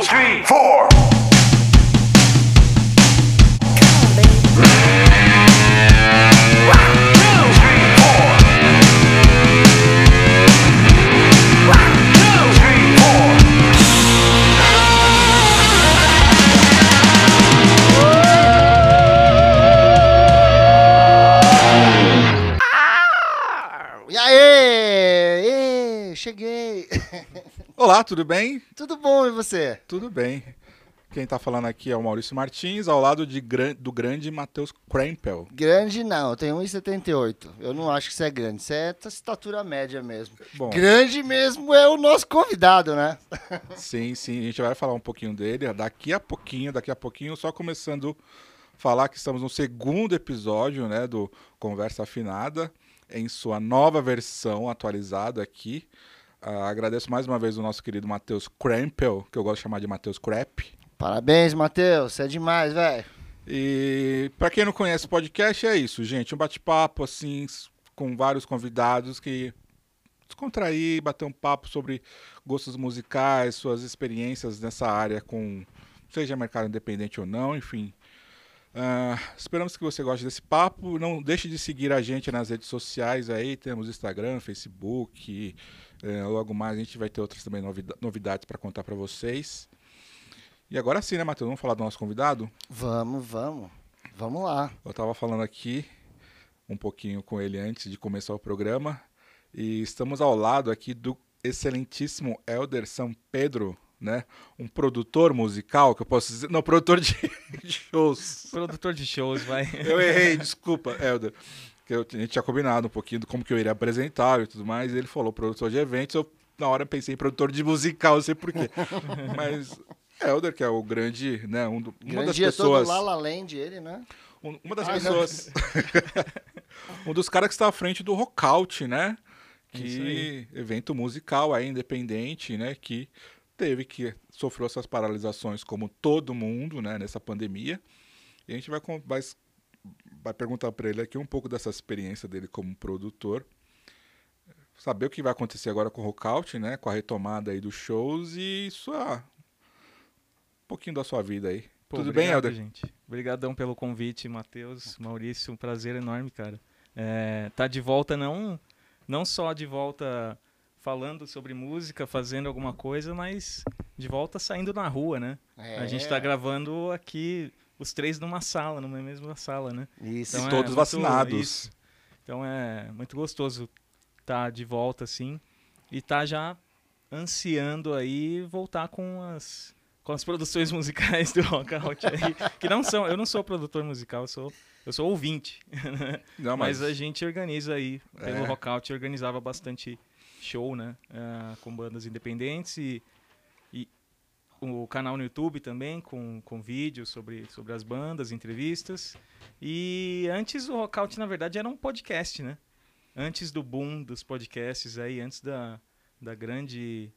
Two, three, four. Olá, tudo bem? Tudo bom e você? Tudo bem. Quem tá falando aqui é o Maurício Martins, ao lado de do grande Matheus Krempel. Grande não, tenho 1,78. Eu não acho que você é grande, você é estatura média mesmo. Bom, Grande mesmo é o nosso convidado, né? sim, sim, a gente vai falar um pouquinho dele daqui a pouquinho, daqui a pouquinho, só começando a falar que estamos no segundo episódio, né, do Conversa Afinada, em sua nova versão atualizada aqui. Ah, agradeço mais uma vez o nosso querido Matheus Krempel, que eu gosto de chamar de Matheus Crep. Parabéns, Matheus, você é demais, velho. E para quem não conhece o podcast, é isso, gente. Um bate-papo, assim, com vários convidados que descontrair, bater um papo sobre gostos musicais, suas experiências nessa área com, seja mercado independente ou não, enfim. Ah, esperamos que você goste desse papo. Não deixe de seguir a gente nas redes sociais aí. Temos Instagram, Facebook. Eh, logo mais a gente vai ter outras também novida- novidades para contar para vocês. E agora sim, né, Matheus? Vamos falar do nosso convidado? Vamos, vamos. Vamos lá. Eu estava falando aqui um pouquinho com ele antes de começar o programa e estamos ao lado aqui do excelentíssimo Elder São Pedro, né? Um produtor musical, que eu posso dizer, não, produtor de, de shows. Produtor de shows, vai. Eu errei, desculpa, Elder. Que eu, a gente tinha combinado um pouquinho de como que eu iria apresentar e tudo mais, e ele falou produtor de eventos, eu na hora pensei em produtor de musical, não sei porquê. Mas Elder, que é o grande, né, um do, uma Grande das diretor pessoas... do Lala Land, ele, né? Um- Uma das Ah, pessoas. um dos caras que está à frente do Rockout, né? Que evento musical aí, independente, né? Que teve que sofreu essas paralisações como todo mundo, né? Nessa pandemia. E a gente vai, vai, vai perguntar para ele aqui um pouco dessa experiência dele como produtor. Saber o que vai acontecer agora com o Rockout, né? Com a retomada aí dos shows e sua... um pouquinho da sua vida aí. Pô, Tudo bem, obrigado, Helder? gente? Obrigadão pelo convite, Matheus, Maurício, um prazer enorme, cara. É, tá de volta não, não só de volta falando sobre música, fazendo alguma coisa, mas de volta saindo na rua, né? A gente tá É. gravando aqui os três numa sala, numa mesma sala, né? Isso. Então é todos muito- vacinados. isso. Então é muito gostoso estar de volta assim e tá já ansiando aí voltar com as com as produções musicais do Rock Out aí, que não são, eu não sou produtor musical, eu sou eu sou ouvinte, Não, mas a gente organiza aí pelo É. Rock Out organizava bastante show, né, eh, com bandas independentes e o canal no YouTube também com, com vídeos sobre, sobre as bandas, entrevistas. E antes o Rockout, na verdade, era um podcast, né? Antes do boom dos podcasts aí, antes da, da grande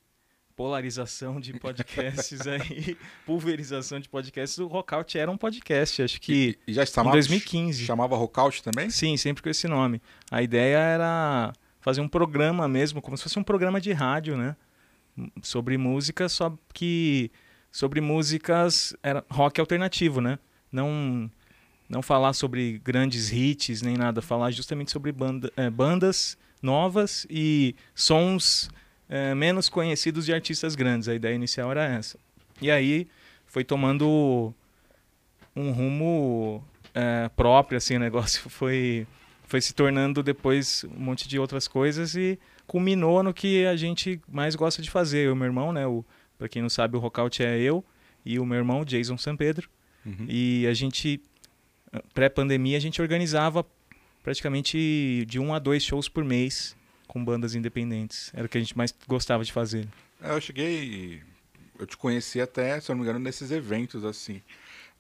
polarização de podcasts aí, pulverização de podcasts, o Rockout era um podcast, acho que E já em chamava, 2015. chamava Rockout também? Sim, sempre com esse nome. A ideia era fazer um programa mesmo, como se fosse um programa de rádio, né? Sobre música, só que sobre músicas era rock alternativo, né? Não não falar sobre grandes hits nem nada, falar justamente sobre banda, eh, bandas novas e sons eh, menos conhecidos de artistas grandes. A ideia inicial era essa. E aí foi tomando um rumo eh, próprio, assim, o negócio foi foi se tornando depois um monte de outras coisas e culminou no que a gente mais gosta de fazer. Eu e meu irmão, né? O, pra quem não sabe, o Rockout é eu e o meu irmão, Jason San Pedro. Uhum. E a gente, pré-pandemia, a gente organizava praticamente de um a dois shows por mês com bandas independentes. Era o que a gente mais gostava de fazer. É, Eu cheguei. Eu te conheci até, se eu não me engano, nesses eventos assim.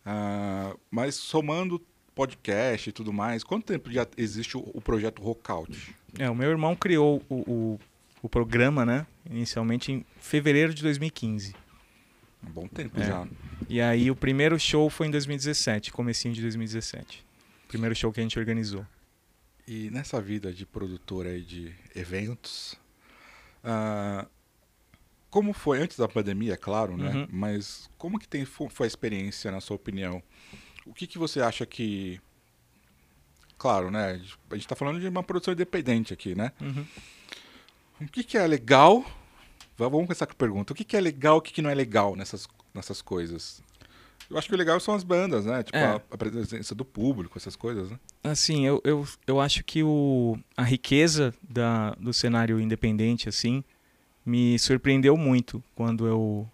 Ah, mas somando podcast e tudo mais, quanto tempo já existe o, o projeto Rockout? É, o meu irmão criou o, o, o programa, né? Inicialmente em fevereiro de 2015. Um bom tempo É. já. E aí o primeiro show foi em 2017, comecinho de 2017. Primeiro show que a gente organizou. E nessa vida de produtor aí de eventos, ah, como foi antes da pandemia, é claro, né? Uhum. Mas como que tem, fo- foi a experiência, na sua opinião? O que, que você acha que. Claro, né? A gente tá falando de uma produção independente aqui, né? Uhum. O que, que é legal? Va- Vamos começar com a pergunta. O que, que é legal e o que, que não é legal nessas, nessas coisas? Eu acho que o legal são as bandas, né? Tipo, É. a, a presença do público, essas coisas, né? Assim, eu, eu, eu acho que o, a riqueza da, do cenário independente, assim, me surpreendeu muito quando eu,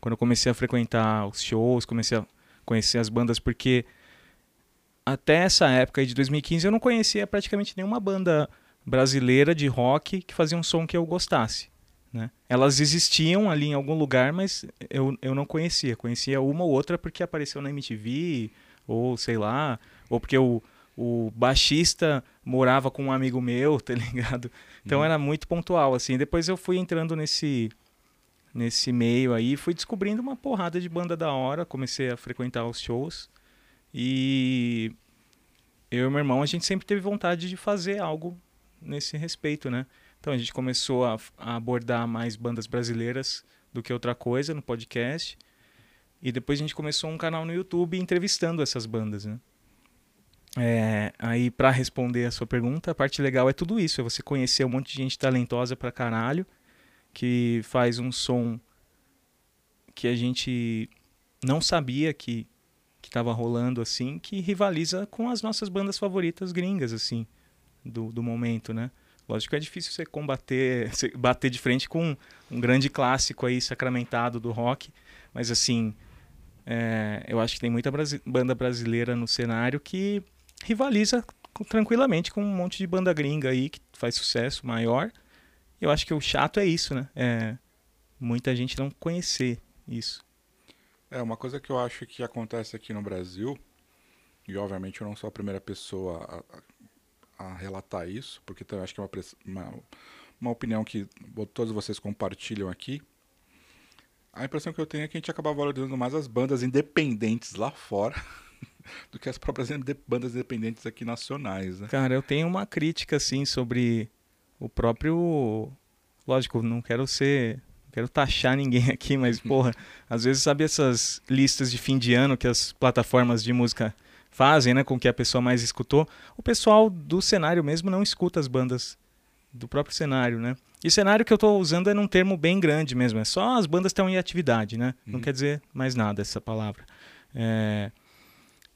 quando eu comecei a frequentar os shows, comecei a conhecer as bandas, porque até essa época de 2015 eu não conhecia praticamente nenhuma banda brasileira de rock que fazia um som que eu gostasse. Né? Elas existiam ali em algum lugar, mas eu, eu não conhecia. Conhecia uma ou outra porque apareceu na MTV, ou sei lá, ou porque o, o baixista morava com um amigo meu, tá ligado? Então Uhum. era muito pontual, assim. Depois eu fui entrando nesse nesse meio aí, fui descobrindo uma porrada de banda da hora, comecei a frequentar os shows e eu e meu irmão a gente sempre teve vontade de fazer algo nesse respeito, né? Então a gente começou a, a abordar mais bandas brasileiras do que outra coisa no podcast. E depois a gente começou um canal no YouTube entrevistando essas bandas, né? É, aí para responder a sua pergunta, a parte legal é tudo isso, é você conhecer um monte de gente talentosa pra caralho, que faz um som que a gente não sabia que que tava rolando assim, que rivaliza com as nossas bandas favoritas gringas assim, do, do momento, né? Lógico que é difícil você combater, você bater de frente com um grande clássico aí sacramentado do rock, mas assim, é, eu acho que tem muita brasi- banda brasileira no cenário que rivaliza tranquilamente com um monte de banda gringa aí que faz sucesso maior. Eu acho que o chato é isso, né? É muita gente não conhecer isso. É, uma coisa que eu acho que acontece aqui no Brasil, e obviamente eu não sou a primeira pessoa a, a- relatar isso, porque também acho que é uma, uma, uma opinião que todos vocês compartilham aqui. A impressão que eu tenho é que a gente acaba valorizando mais as bandas independentes lá fora do que as próprias bandas independentes aqui nacionais, né? Cara, eu tenho uma crítica assim sobre o próprio. Lógico, não quero ser. não Quero taxar ninguém aqui, mas, porra, às vezes sabe essas listas de fim de ano que as plataformas de música fazem, né? Com que a pessoa mais escutou. O pessoal do cenário mesmo não escuta as bandas do próprio cenário, né? E cenário que eu tô usando é num termo bem grande mesmo. É só as bandas estão em atividade, né? Não Uhum. quer dizer mais nada essa palavra. É,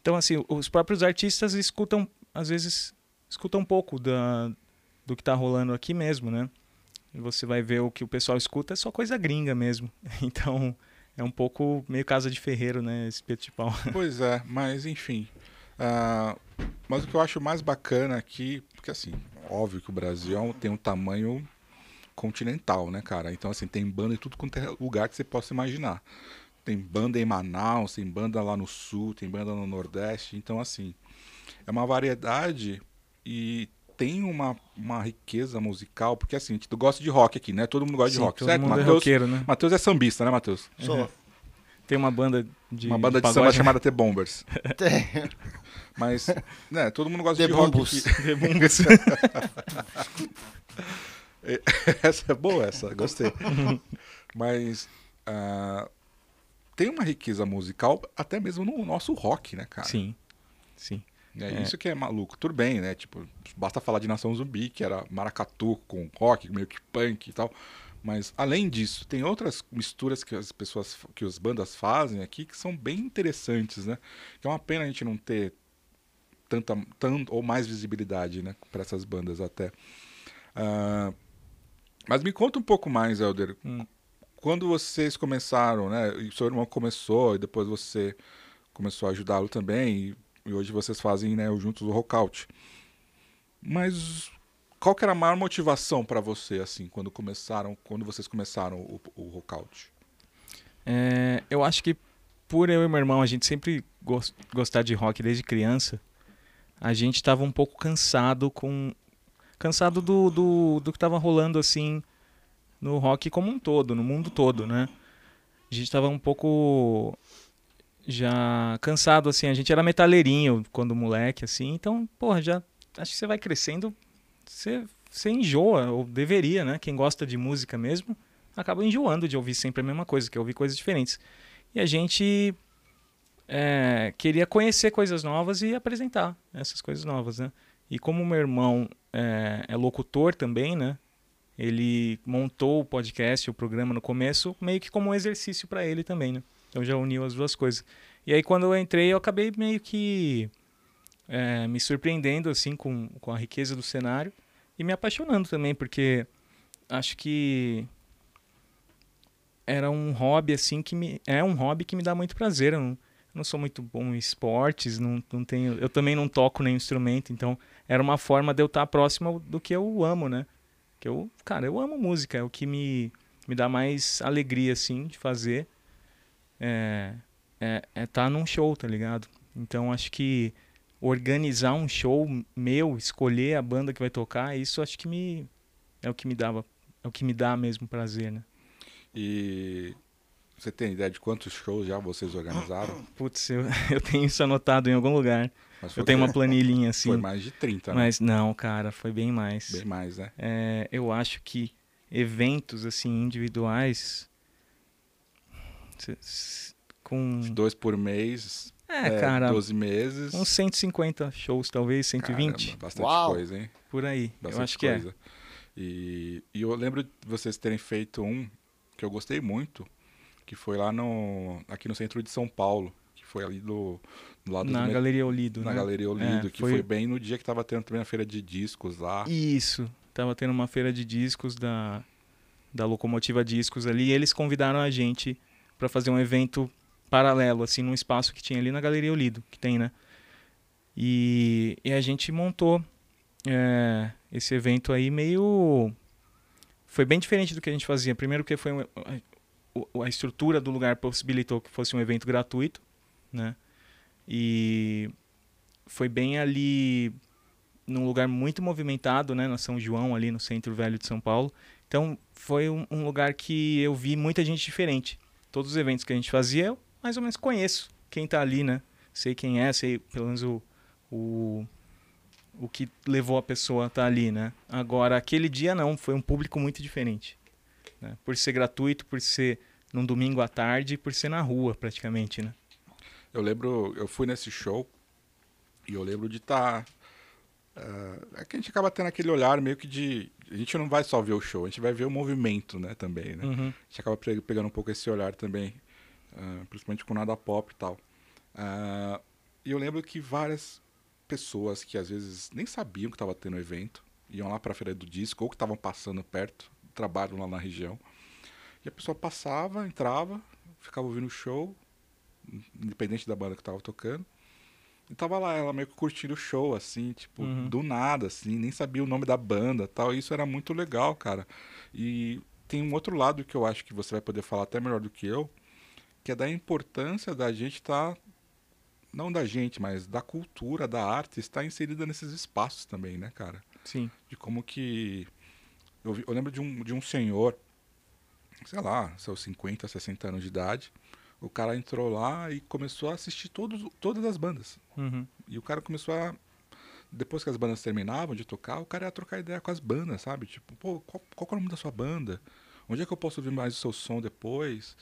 Então, assim, os próprios artistas escutam, às vezes, escutam um pouco da, do que tá rolando aqui mesmo, né? Você vai ver o que o pessoal escuta, é só coisa gringa mesmo. Então, é um pouco meio casa de ferreiro, né? Esse peto de pau. Pois é, mas enfim. Ah, mas o que eu acho mais bacana aqui, porque assim, óbvio que o Brasil é tem um tamanho continental, né, cara? Então, assim, tem banda em tudo quanto é lugar que você possa imaginar. Tem banda em Manaus, tem banda lá no sul, tem banda no Nordeste. Então, assim, é uma variedade e tem uma, uma riqueza musical, porque assim, tu gosta de rock aqui, né? Todo mundo gosta de Sim, rock, todo certo? mundo é Matheus roqueiro, né? Matheus é sambista, né, Matheus? Sou. Tem uma banda de Uma banda de, pagode, samba né? chamada The Bombers. Tem. Mas, né, todo mundo gosta The de rock Bumbus. aqui. The Bumbus. essa é boa, essa, gostei. Mas ah, tem uma riqueza musical até mesmo no nosso rock, né, cara? Sim, sim. É, É. Isso que é maluco. Tudo bem, né? Tipo, basta falar de Nação Zumbi, que era maracatu com rock, meio que punk e tal. Mas além disso, tem outras misturas que as pessoas, que as bandas fazem aqui que são bem interessantes, né? Que é uma pena a gente não ter tanta, tanto ou mais visibilidade, né, para essas bandas até. Ah, mas me conta um pouco mais, Helder. Hum. Quando vocês começaram, né? E seu irmão começou e depois você começou a ajudá-lo também e, e hoje vocês fazem, né, juntos o Rockout. Mas qual que era a maior motivação para você assim, quando começaram, quando vocês começaram o, o Rockout? É, eu acho que por eu e meu irmão a gente sempre gos- gostar de rock desde criança, a gente estava um pouco cansado com cansado do, do, do que estava rolando assim no rock como um todo, no mundo todo, né? A gente estava um pouco já cansado assim, a gente era metaleirinho quando moleque assim, então, porra, já acho que você vai crescendo, você você enjoa ou deveria, né? Quem gosta de música mesmo, acabo enjoando de ouvir sempre a mesma coisa, que é ouvir coisas diferentes. E a gente é, queria conhecer coisas novas e apresentar essas coisas novas, né? E como meu irmão é, é locutor também, né? Ele montou o podcast, o programa no começo, meio que como um exercício para ele também, né? Então já uniu as duas coisas. E aí quando eu entrei, eu acabei meio que é, me surpreendendo assim com, com a riqueza do cenário e me apaixonando também, porque acho que era um hobby assim que me é um hobby que me dá muito prazer. Eu não, eu não sou muito bom em esportes, não, não tenho, eu também não toco nenhum instrumento, então era uma forma de eu estar próximo do que eu amo, né? Que eu, cara, eu amo música, é o que me, me dá mais alegria assim de fazer. É, é, é tá num show, tá ligado? Então acho que organizar um show meu, escolher a banda que vai tocar, isso acho que me é o que me dava, é o que me dá mesmo prazer, né? E você tem ideia de quantos shows já vocês organizaram? Putz, eu, eu tenho isso anotado em algum lugar. Eu tenho uma planilhinha assim. Foi mais de 30, né? Mas não, cara, foi bem mais. Bem mais, né? É, eu acho que eventos assim individuais com dois por mês. É, é cara. 12 meses. Uns 150 shows, talvez, 120. Caramba, bastante Uau. coisa, hein? Por aí. Bastante eu acho coisa. que é. E, e eu lembro de vocês terem feito um que eu gostei muito, que foi lá no aqui no centro de São Paulo, que foi ali do, do lado na do Galeria Olido, na né? Galeria Olido, é, que foi... foi... bem no dia que tava tendo também a feira de discos lá. Isso, tava tendo uma feira de discos da da Locomotiva Discos ali, e eles convidaram a gente para fazer um evento paralelo assim num espaço que tinha ali na Galeria Olido, que tem, né? E, e a gente montou é, esse evento aí meio foi bem diferente do que a gente fazia. Primeiro que foi a, a estrutura do lugar possibilitou que fosse um evento gratuito, né? E foi bem ali num lugar muito movimentado, né, na São João ali no centro velho de São Paulo. Então foi um, um, lugar que eu vi muita gente diferente. Todos os eventos que a gente fazia, eu mais ou menos conheço quem está ali, né? Sei quem é, sei pelo menos o, o o que levou a pessoa a estar tá ali, né? Agora, aquele dia não, foi um público muito diferente. Né? Por ser gratuito, por ser num domingo à tarde, por ser na rua, praticamente, né? Eu lembro, eu fui nesse show e eu lembro de estar... Tá, uh, é que a gente acaba tendo aquele olhar meio que de... A gente não vai só ver o show, a gente vai ver o movimento, né, também, né? Uhum. A gente acaba pegando um pouco esse olhar também, uh, principalmente com nada pop e tal. Uh, e eu lembro que várias pessoas que às vezes nem sabiam que estava tendo evento, iam lá para a feira do disco ou que estavam passando perto, trabalham lá na região. E a pessoa passava, entrava, ficava ouvindo o show, independente da banda que estava tocando. E tava lá, ela meio que curtindo o show, assim, tipo, uhum. do nada, assim, nem sabia o nome da banda tal. E isso era muito legal, cara. E tem um outro lado que eu acho que você vai poder falar até melhor do que eu, que é da importância da gente estar tá não da gente, mas da cultura, da arte, está inserida nesses espaços também, né, cara? Sim. De como que. Eu, eu lembro de um, de um senhor, sei lá, seus 50, 60 anos de idade. O cara entrou lá e começou a assistir todos, todas as bandas. Uhum. E o cara começou a. Depois que as bandas terminavam de tocar, o cara ia trocar ideia com as bandas, sabe? Tipo, pô, qual, qual é o nome da sua banda? Onde é que eu posso ouvir mais o seu som depois?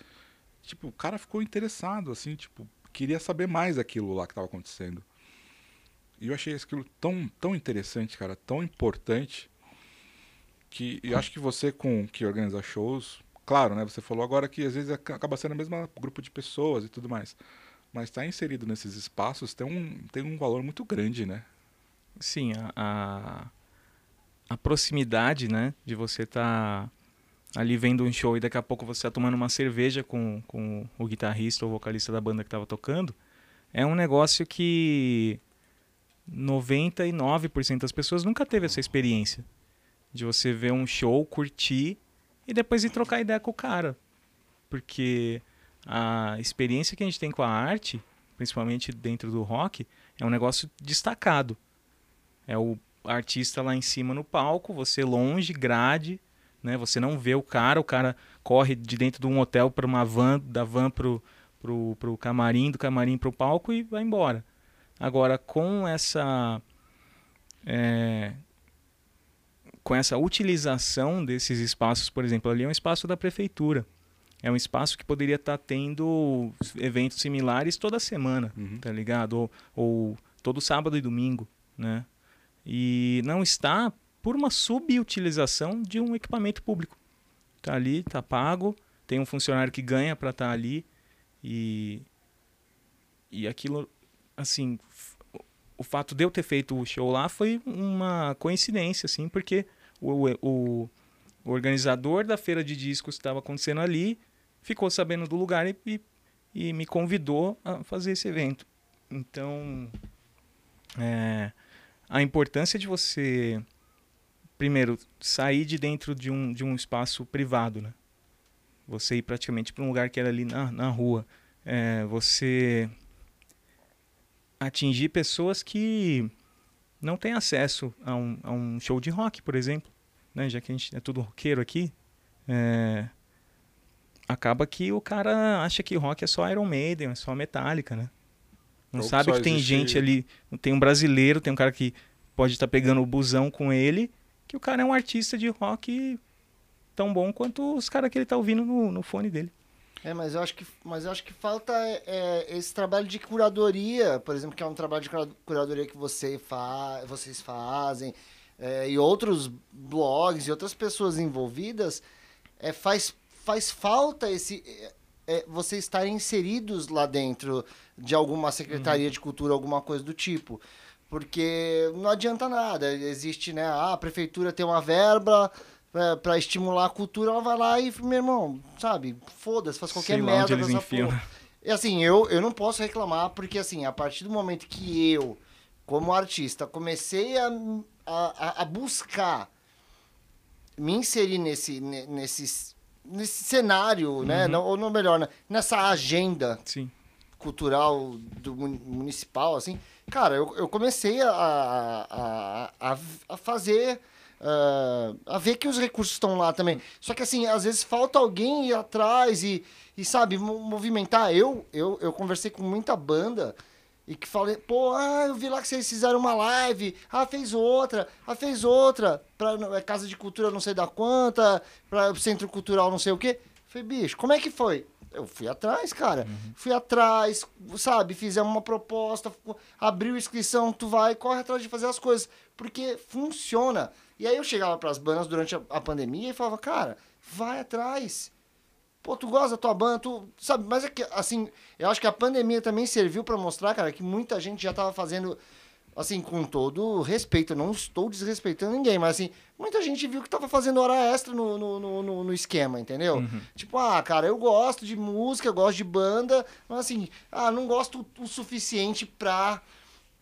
Tipo, o cara ficou interessado, assim, tipo, queria saber mais daquilo lá que estava acontecendo. E eu achei aquilo tão, tão interessante, cara, tão importante, que eu acho que você com que organiza shows, claro, né? Você falou agora que às vezes acaba sendo o mesmo grupo de pessoas e tudo mais. Mas estar tá inserido nesses espaços tem um, tem um valor muito grande, né? Sim, a, a, proximidade, né? De você estar tá ali vendo um show e daqui a pouco você está tomando uma cerveja com, com o guitarrista ou vocalista da banda que estava tocando, é um negócio que 99% das pessoas nunca teve essa experiência de você ver um show, curtir e depois ir trocar ideia com o cara. Porque a experiência que a gente tem com a arte, principalmente dentro do rock, é um negócio destacado. É o artista lá em cima no palco, você longe, grade, né? Você não vê o cara, o cara corre de dentro de um hotel para uma van, da van pro, pro, pro camarim, do camarim pro palco e vai embora. Agora, com essa... É, com essa utilização desses espaços, por exemplo, ali é um espaço da prefeitura. É um espaço que poderia estar tendo eventos similares toda semana, Uhum. tá ligado? Ou, ou todo sábado e domingo, né? E não está por uma subutilização de um equipamento público. Tá ali, tá pago, tem um funcionário que ganha para estar ali e e aquilo assim, o fato de eu ter feito o show lá foi uma coincidência assim, porque o, o, o organizador da feira de discos que estava acontecendo ali ficou sabendo do lugar e, e, e me convidou a fazer esse evento. Então, é, a importância de você, primeiro, sair de dentro de um, de um espaço privado, né? Você ir praticamente para um lugar que era ali na, na rua. É, você atingir pessoas que não têm acesso a um, a um show de rock, por exemplo. Né? Já que a gente é tudo roqueiro aqui. É, acaba que o cara acha que rock é só Iron Maiden, é só Metallica, né? Não Ou sabe que tem existe- gente ali, tem um brasileiro, tem um cara que pode estar pegando o busão com ele, que o cara é um artista de rock tão bom quanto os caras que ele tá ouvindo no, no fone dele. É, mas eu acho que, mas eu acho que falta é, é, esse trabalho de curadoria, por exemplo, que é um trabalho de cura- curadoria que você fa vocês fazem, é, e outros blogs e outras pessoas envolvidas, é, faz, faz falta esse é, é, vocês estarem inseridos lá dentro de alguma secretaria de cultura, alguma coisa do tipo. Porque não adianta nada. Existe, né? Ah, a prefeitura tem uma verba para estimular a cultura, ela vai lá e, meu irmão, sabe, foda-se, faz qualquer Sei lá merda onde eles enfiam. porra. E assim, eu, eu não posso reclamar, porque assim, a partir do momento que eu, como artista, comecei a, a, a buscar me inserir nesse, ne- nesse, nesse cenário, né? Uhum. Não, ou não melhor, né? nessa agenda Sim. cultural do mun- municipal, assim, cara, eu, eu comecei a, a, a, a fazer. Ah, a ver que os recursos estão lá também. Só que assim, às vezes falta alguém ir atrás e, e sabe, mo- movimentar. Eu, eu, eu conversei com muita banda e que falei, pô, ah, eu vi lá que vocês fizeram uma live, ah, fez outra, ah, fez outra, pra é, Casa de Cultura não sei da quanta, pra Centro Cultural não sei o quê. Falei, bicho, como é que foi? Eu fui atrás, cara. Fui atrás, sabe? Fizemos uma proposta, abriu inscrição, tu vai, corre atrás de fazer as coisas. Porque funciona. E aí eu chegava pras bandas durante a, a pandemia e falava, cara, vai atrás. Pô, tu gosta da tua banda, tu. Sabe, mas é que, assim, eu acho que a pandemia também serviu pra mostrar, cara, que muita gente já tava fazendo, assim, com todo respeito. Eu não estou desrespeitando ninguém, mas assim, muita gente viu que tava fazendo hora extra no, no, no, no- no esquema, entendeu? Tipo, ah, cara, eu gosto de música, eu gosto de banda, mas assim, ah, não gosto o suficiente pra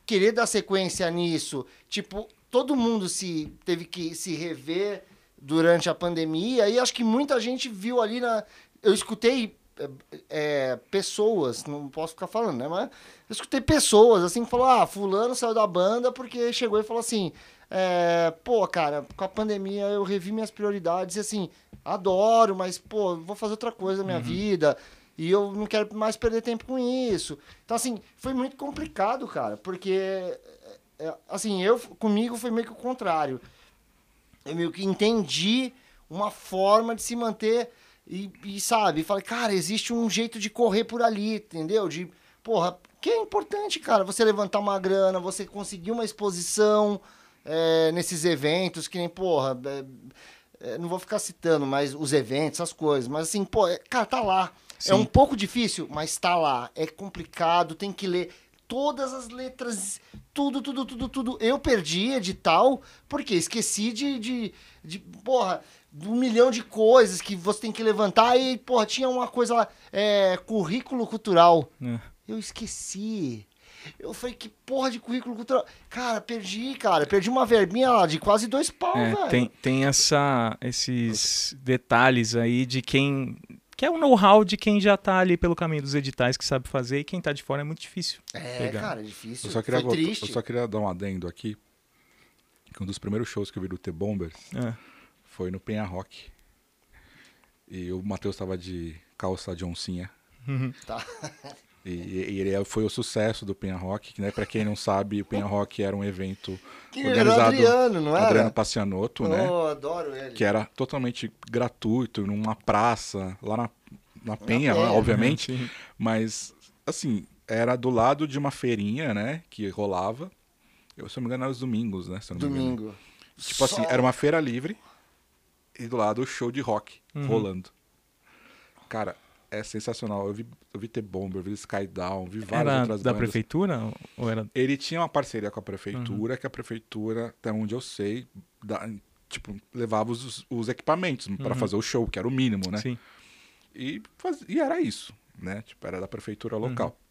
querer dar sequência nisso. Tipo, todo mundo se teve que se rever durante a pandemia e acho que muita gente viu ali na. Eu escutei é, é, pessoas, não posso ficar falando, né? Mas eu escutei pessoas assim que falou: ah, fulano saiu da banda porque chegou e falou assim. É, pô, cara, com a pandemia eu revi minhas prioridades e assim, adoro, mas, pô, vou fazer outra coisa na minha vida e eu não quero mais perder tempo com isso. Então, assim, foi muito complicado, cara, porque, assim, eu, comigo foi meio que o contrário. Eu meio que entendi uma forma de se manter e, e, sabe, falei, cara, existe um jeito de correr por ali, entendeu? De, porra, que é importante, cara, você levantar uma grana, você conseguir uma exposição é, nesses eventos, que nem, porra, é, é, não vou ficar citando, mas os eventos, as coisas, mas assim, pô, é, cara, tá lá. Sim. É um pouco difícil, mas tá lá. É complicado, tem que ler todas as letras, tudo, tudo, tudo, tudo. Eu perdi edital, porque esqueci de, de, de porra, um milhão de coisas que você tem que levantar e, porra, tinha uma coisa lá, é, currículo cultural. É. Eu esqueci. Eu falei, que porra de currículo cultural? Cara, perdi, cara. Perdi uma verbinha lá de quase dois pau, É, velho. tem, tem essa, esses detalhes aí de quem. Que é o know-how de quem já tá ali pelo caminho dos editais que sabe fazer e quem tá de fora é muito difícil. É, pegar. cara, é difícil. Eu só, queria voltar- eu só queria dar um adendo aqui. Que um dos primeiros shows que eu vi do T-Bombers É. foi no Penha Rock. E o Matheus tava de calça de oncinha. Tá. E, e ele foi o sucesso do Penha Rock, que, né, para quem não sabe, o Penha Rock era um evento Que era o organizado Adriano, não era? Adriano Pacianotto, né? Oh, adoro ele. Que era totalmente gratuito, numa praça, lá na, na Penha, Penha, obviamente. Sim. Mas, assim, era do lado de uma feirinha, né? Que rolava. Eu, se eu não me engano, era os domingos, né? se eu não me engano. Domingo. Tipo assim, Só- era uma feira livre e do lado o show de rock Uhum. rolando. Cara, é sensacional. Eu vi, eu vi T-Bomber, eu vi Skydown, vi várias Era outras da bandas. prefeitura ou era Ele tinha uma parceria com a prefeitura, Uhum. que a prefeitura, até onde eu sei, dá- tipo, levava os, os equipamentos para Uhum. fazer o show, que era o mínimo, né? Sim. E, faz- e era isso, né? Tipo, era da prefeitura local. Uhum.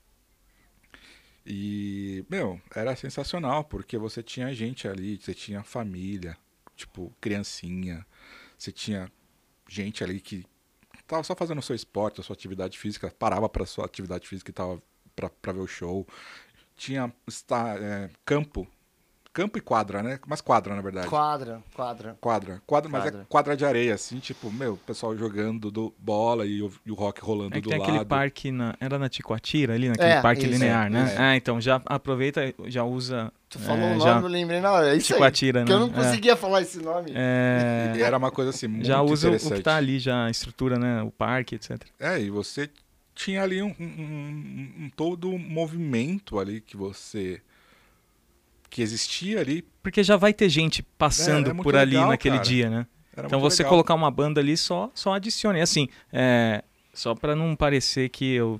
E, meu, era sensacional, porque você tinha gente ali, você tinha família, tipo, criancinha, você tinha gente ali que tava só fazendo o seu esporte, a sua atividade física, parava para sua atividade física e tava pra ver o show. Tinha está, é, campo, campo e quadra, né? Mas quadra, na verdade. Quadra, quadra. Quadra, quadra, mas é Quadra. quadra de areia, assim, tipo, meu, o pessoal jogando do bola e o, e o rock rolando É que do tem lado. aquele parque na. Era na Ticoatira, ali naquele É, parque isso, linear, é, né? isso. Ah, então já aproveita, já usa. Tu falou é, o nome, já, eu lembrei na hora. É isso aí. Ticoatira, Porque eu né? não conseguia falar esse nome. É, E era uma coisa assim, muito já usa o que tá ali, já a estrutura, né? O parque, etc. É, e você tinha ali um, um- um- um todo movimento ali que você... que existia ali. Porque já vai ter gente passando É, por ali legal, naquele cara. dia, né? Era Então você legal. colocar uma banda ali só, só adicione. E Assim, é, só pra não parecer que eu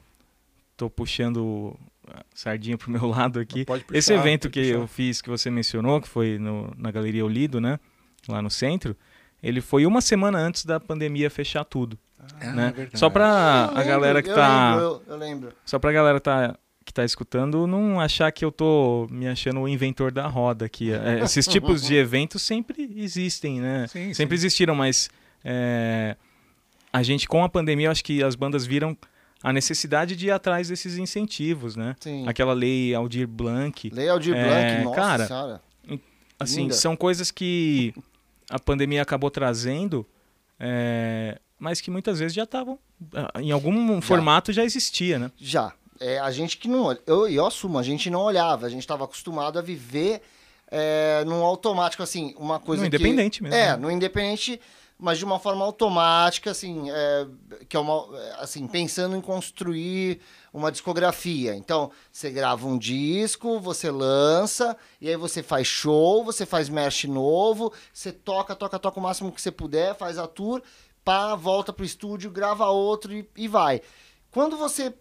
tô puxando a sardinha pro meu lado aqui. Pode puxar, Esse evento pode que puxar. eu fiz, que você mencionou, que foi no- na Galeria Olido, né? Lá no centro, ele foi uma semana antes da pandemia fechar tudo. Ah, né? é. Só pra Eu a lembro, galera que eu tá. Lembro, eu, eu lembro. Só pra galera tá, que tá escutando não achar que eu tô me achando o inventor da roda aqui. É, esses tipos de eventos sempre existem, né? Sim, sempre sim. existiram, mas é, a gente, com a pandemia, eu acho que as bandas viram a necessidade de ir atrás desses incentivos, né? Sim. Aquela lei Aldir Blanc. Lei Aldir É, Blanc, nossa cara. Assim, Linda. são coisas que a pandemia acabou trazendo, é, mas que muitas vezes já estavam. ah, Em algum formato já existia, né? Já. É, a gente que não. Eu, eu assumo, a gente não olhava. A gente estava acostumado a viver é, num automático, assim, uma coisa No que- independente mesmo, É, né? no independente, mas de uma forma automática, assim, é, que é uma. Assim, pensando em construir uma discografia. Então, você grava um disco, você lança, e aí você faz show, você faz merch novo, você toca, toca, toca o máximo que você puder, faz a tour, pá, volta pro estúdio, grava outro e, e vai. Quando você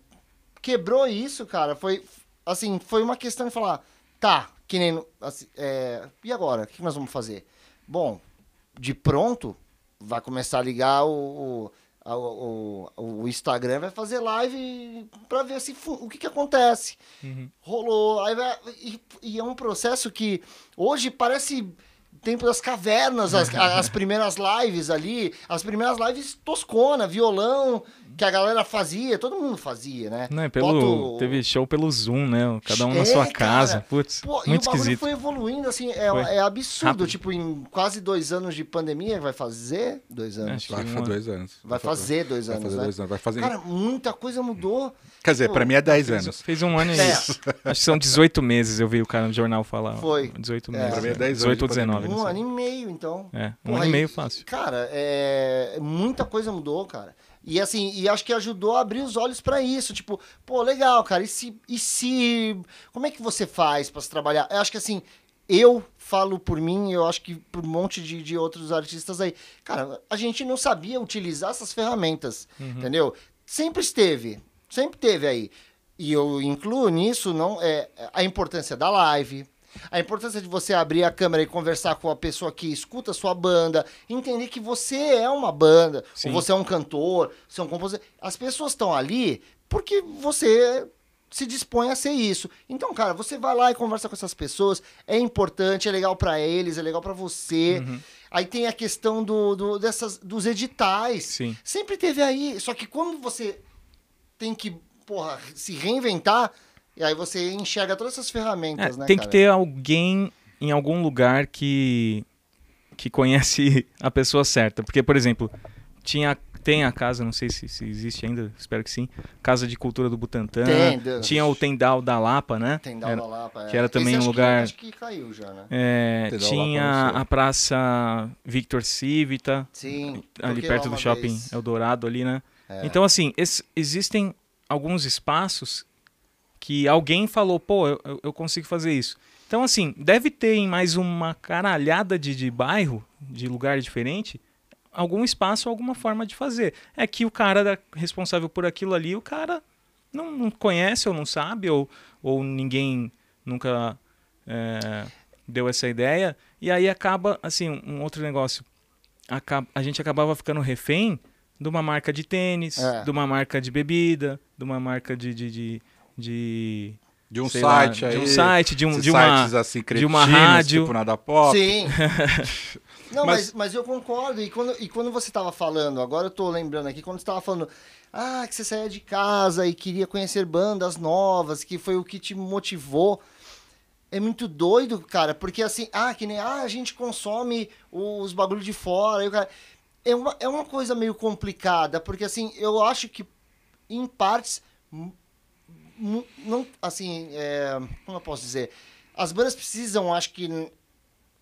quebrou isso, cara, foi assim, foi uma questão de falar, tá, que nem assim, é, e agora, o que nós vamos fazer? Bom, de pronto vai começar a ligar o, o, o, o- Instagram, vai fazer live pra ver se o que que acontece. Rolou, aí vai- e, e é um processo que hoje parece tempo das cavernas, as, as primeiras lives ali, as primeiras lives toscona, violão, que a galera fazia, todo mundo fazia, né? Não, é pelo, Teve show pelo Zoom, né? Cada um na É, sua cara. casa. Putz, Pô, e o muito bagulho esquisito. foi evoluindo, assim, é, Foi. é absurdo. Rápido. Tipo, em quase dois anos de pandemia, vai fazer dois anos. Acho Vai uma- dois anos. Vai fazer dois Vai anos, fazer né? dois anos. Vai fazer... Cara, muita coisa mudou. Quer dizer, pô, pra mim é 10 anos. Fez um ano e É. Acho que são 18 meses, eu vi o cara no jornal falar. Foi. 18 É. meses. Pra mim é 10 anos 18 ou de pandemia. 19. não Um ano e meio, então. É, um Porra, ano e meio fácil. Cara, é... muita coisa mudou, cara. E assim, e acho que ajudou a abrir os olhos pra isso. Tipo, pô, legal, cara. E se. E se... Como é que você faz pra se trabalhar? Eu acho que assim, eu falo por mim, eu acho que por um monte de, de outros artistas aí. Cara, a gente não sabia utilizar essas ferramentas. Entendeu? Sempre esteve. Sempre teve aí. E eu incluo nisso não é a importância da live, a importância de você abrir a câmera e conversar com a pessoa que escuta a sua banda, entender que você é uma banda, Sim. ou você é um cantor, você é um compositor. As pessoas estão ali porque você se dispõe a ser isso. Então, cara, você vai lá e conversa com essas pessoas, é importante, é legal pra eles, é legal pra você. Uhum. Aí tem a questão do, do- dessas, dos editais. Sim. Sempre teve aí, só que quando você tem que, porra, se reinventar, e aí você enxerga todas essas É, ferramentas, né, tem cara? que ter alguém em algum lugar que, que conhece a pessoa certa. Porque, por exemplo, tinha tem a casa, não sei se, se existe ainda, espero que sim. Casa de Cultura do Butantã. Tem, Deus. Tinha o Tendal da Lapa, né? Tem da Era- Lapa. é. que era também Esse um acho que- lugar- acho que caiu já, né? É, Tendal da Lapa, tinha a Praça Victor Civita, Sim. ali perto lá do shopping vez. Eldorado ali, né? É. Então, assim, esse- existem alguns espaços que alguém falou, pô, eu, eu- consigo fazer isso. Então, assim, deve ter em mais uma caralhada de, de bairro, de lugar diferente, algum espaço, alguma forma de fazer. É que o cara responsável por aquilo ali, o cara não, não conhece ou não sabe, ou, ou ninguém nunca é, deu essa ideia. E aí acaba, assim, um outro negócio. Acaba- a gente acabava ficando refém de uma marca de tênis, É. de uma marca de bebida, de uma marca de. de, de, de De um sei lá, site aí. De um site, de, um, de uma. sites assim, de uma rádio. Tipo nada pop. Sim. Não, Mas- mas, mas eu concordo. E quando, e quando você estava falando, agora eu tô lembrando aqui, quando você estava falando, ah, que você saía de casa e queria conhecer bandas novas, que foi o que te motivou. É muito doido, cara, porque assim, ah, que nem, ah, a gente consome os bagulho de fora. cara- é, uma, é uma coisa meio complicada, porque assim, eu acho que, em partes, não, assim, é, como eu posso dizer? As bandas precisam, acho que,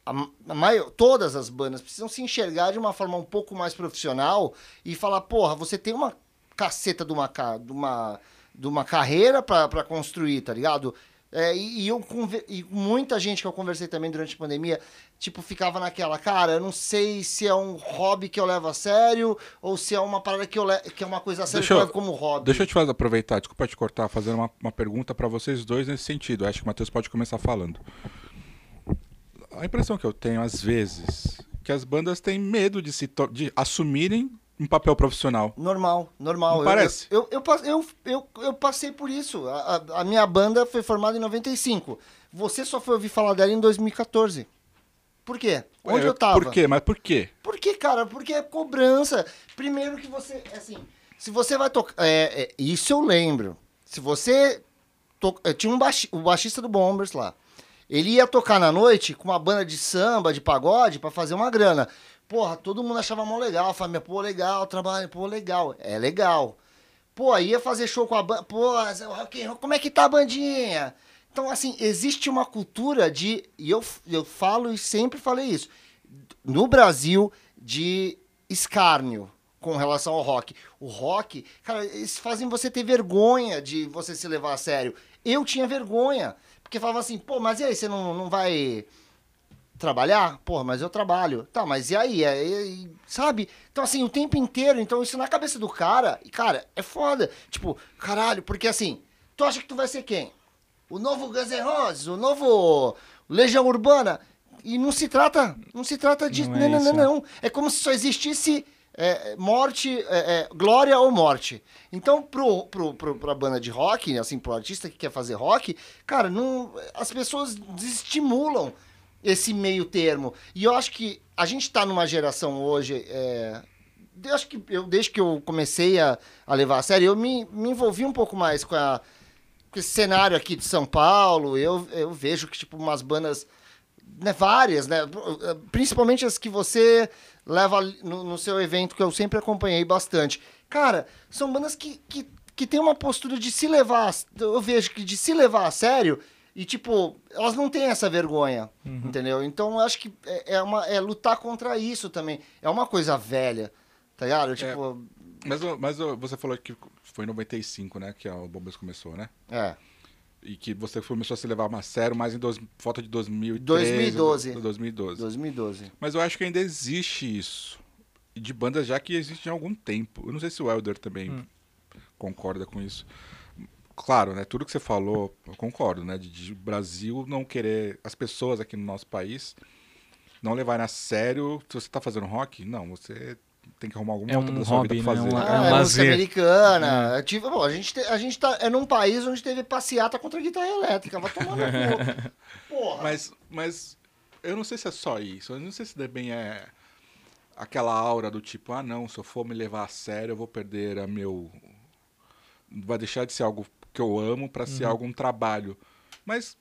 a, a maior, todas as bandas precisam se enxergar de uma forma um pouco mais profissional e falar, porra, você tem uma caceta de uma, de uma, de uma carreira pra construir, tá ligado? É, e, e eu e muita gente que eu conversei também durante a pandemia, tipo, ficava naquela, cara, eu não sei se é um hobby que eu levo a sério ou se é uma parada que, eu que é uma coisa a sério Deixa que eu eu- levo como hobby. Deixa eu te fazer aproveitar, desculpa te cortar, fazer uma, uma pergunta pra vocês dois nesse sentido. Acho que o Matheus pode começar falando. A impressão que eu tenho, às vezes, que as bandas têm medo de se de assumirem um papel profissional. Normal, normal. Não Eu- parece? Eu, eu, eu, eu, eu, eu passei por isso. A, a- minha banda foi formada em 95. Você só foi ouvir falar dela em 2014. Por quê? Onde Ué, eu tava? Por quê? Mas por quê? Por quê, cara? Porque é cobrança. Primeiro que você, assim, se você vai tocar... É, é, isso eu lembro. Se você... To... eh, Tinha um baixi... o baixista do Bombers lá. Ele ia tocar na noite com uma banda de samba, de pagode, pra fazer uma grana. Porra, todo mundo achava mó legal. Família, pô, legal, trabalho, pô, legal. É legal. Pô, ia fazer show com a banda. Pô, roll, como é que tá a bandinha? Então, assim, existe uma cultura de. E eu, eu falo e sempre falei isso. No Brasil, de escárnio com relação ao rock. O rock, cara, eles fazem você ter vergonha de você se levar a sério. Eu tinha vergonha. Porque falava assim, pô, mas e aí, você não, não vai trabalhar? Porra, mas eu trabalho. Tá, mas e aí? É, e- sabe? Então, assim, o tempo inteiro, então isso na cabeça do cara, e cara, é foda. Tipo, caralho, porque assim, tu acha que tu vai ser quem? O novo Guns N' Roses, o novo Legião Urbana. E não se trata, não se trata de. Não Não, é não, não, não. É como se só existisse é, morte, é, é, glória ou morte. Então, pro, pro, pro, pra banda de rock, assim, pro artista que quer fazer rock, cara, não, as pessoas desestimulam esse meio termo. E eu acho que a gente tá numa geração hoje. É, eu acho que eu, desde que eu comecei a, a levar a sério, eu me, me envolvi um pouco mais com, a, com esse cenário aqui de São Paulo. Eu, eu vejo que, tipo, umas bandas né, várias, né? Principalmente as que você leva no, no seu evento, que eu sempre acompanhei bastante. Cara, são bandas que, que, que tem uma postura de se levar. Eu vejo que de se levar a sério. E, tipo, elas não têm essa vergonha, entendeu? Então, eu acho que é, é uma, é lutar contra isso também. É uma coisa velha, tá ligado? Tipo, Mas, o- mas o- você falou que foi em 95, né? Que o Bombas começou, né? é. E que você começou a se levar mais sério mais em dois, volta de 2013, 2012. 2012. 2012. Mas eu acho que ainda existe isso. E de bandas já que existe há algum tempo. Eu não sei se o Elder também Hum. concorda com isso. Claro, né? Tudo que você falou, eu concordo, né? De, de o Brasil não querer. As pessoas aqui no nosso país não levarem a sério. Se você tá fazendo rock, não, você tem que arrumar alguma É outra um da sua vida hobby, pra né? fazer. Um- Ah, é um é música lazer. americana. É tipo, bom, a gente, te- a gente tá é num país onde teve passeata contra a guitarra elétrica. Vai tomar no cu. Porra. Mas, mas eu não sei se é só isso. Eu não sei se também é aquela aura do tipo, ah não, se eu for me levar a sério, eu vou perder a meu. Vai deixar de ser algo que eu amo pra ser algum trabalho. Mas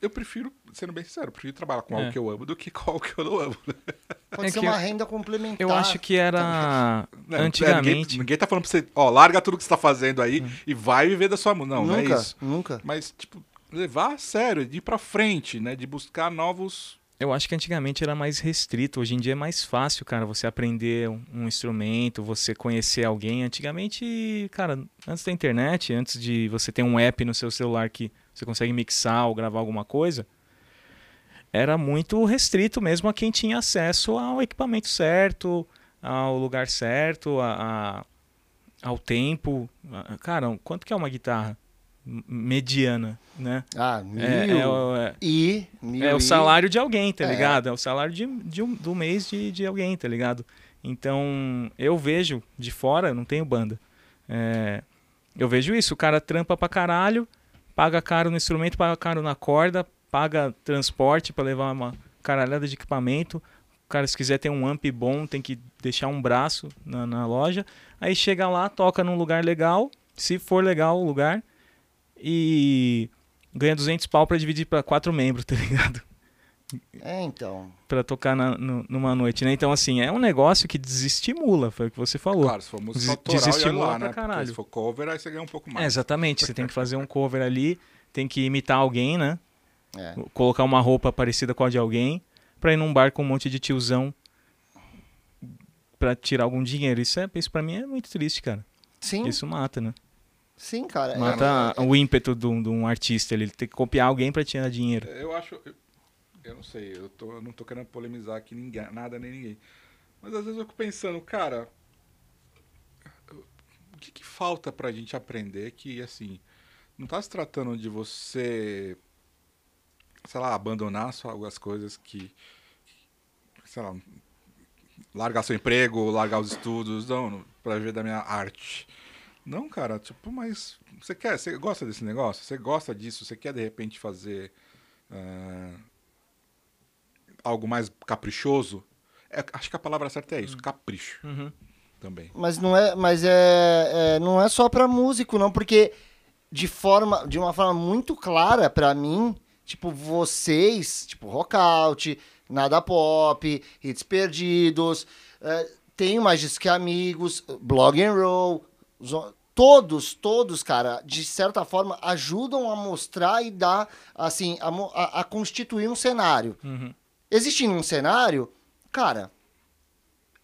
eu prefiro, sendo bem sincero, eu prefiro trabalhar com É. algo que eu amo do que com algo que eu não amo. Pode É ser que uma eu- renda complementar. Eu acho que era Né, antigamente. Ninguém, ninguém tá falando pra você, ó, larga tudo que você tá fazendo aí e vai viver da sua música. Não, não nunca, é isso. nunca. Mas, tipo, levar a sério, de ir pra frente, né? De buscar novos. Eu acho que antigamente era mais restrito. Hoje em dia é mais fácil, cara, você aprender um, um instrumento, você conhecer alguém. Antigamente, cara, antes da internet, antes de você ter um app no seu celular que você consegue mixar ou gravar alguma coisa, era muito restrito mesmo a quem tinha acesso ao equipamento certo, ao lugar certo, a, a- ao tempo. Cara, quanto que é uma guitarra mediana, né? Ah, mil. É, é o- é- E. Mil é o e- salário de alguém, tá É. ligado? É o salário de, de um- do mês de, de alguém, tá ligado? Então, eu vejo de fora, não tenho banda. É, eu vejo isso, o cara trampa pra caralho, paga caro no instrumento, paga caro na corda, paga transporte pra levar uma caralhada de equipamento. O cara, se quiser ter um amp bom, tem que deixar um braço na, na loja. Aí chega lá, toca num lugar legal, se for legal o lugar, e ganha 200 pau pra dividir pra quatro membros, tá ligado? É, então. Pra tocar na- no- numa noite, né? Então, assim, é um negócio que desestimula, foi o que você falou. Claro, se for música Des- autoral, desestimula lá, pra né? caralho. Porque se for cover, aí você ganha um pouco É, mais. exatamente, você tem que fazer um cover ali, tem que imitar alguém, né? É. Colocar uma roupa parecida com a de alguém, pra ir num bar com um monte de tiozão pra tirar algum dinheiro. Isso, é, isso pra mim é muito triste, cara. Sim, Isso mata, né? Sim, cara. É, Mata é- o ímpeto de um, de um artista, ele tem que copiar alguém pra tirar dinheiro. Eu acho. Eu, eu não sei, eu, tô, eu não tô querendo polemizar aqui ninguém, nada nem ninguém. Mas às vezes eu fico pensando, cara. O que, que falta pra gente aprender que, assim. Não tá se tratando de você. Sei lá, abandonar só algumas coisas que. Sei lá. Largar seu emprego, largar os estudos, não, pra viver da minha arte. Não, cara, tipo, mas você quer, você gosta desse negócio? Você gosta disso? Você quer de repente fazer ah, algo mais caprichoso? É, acho que a palavra certa é isso, capricho Uhum. também. Mas não é, mas é, é- não é só pra músico não, porque de forma, de uma forma muito clara pra mim, tipo vocês, tipo Rockout, Nada Pop, Hits Perdidos, é, tenho mais disso que amigos, Blog and Roll, todos, todos, cara, de certa forma ajudam a mostrar e dar, assim, a, a- a constituir um cenário. Uhum. Existindo um cenário, cara,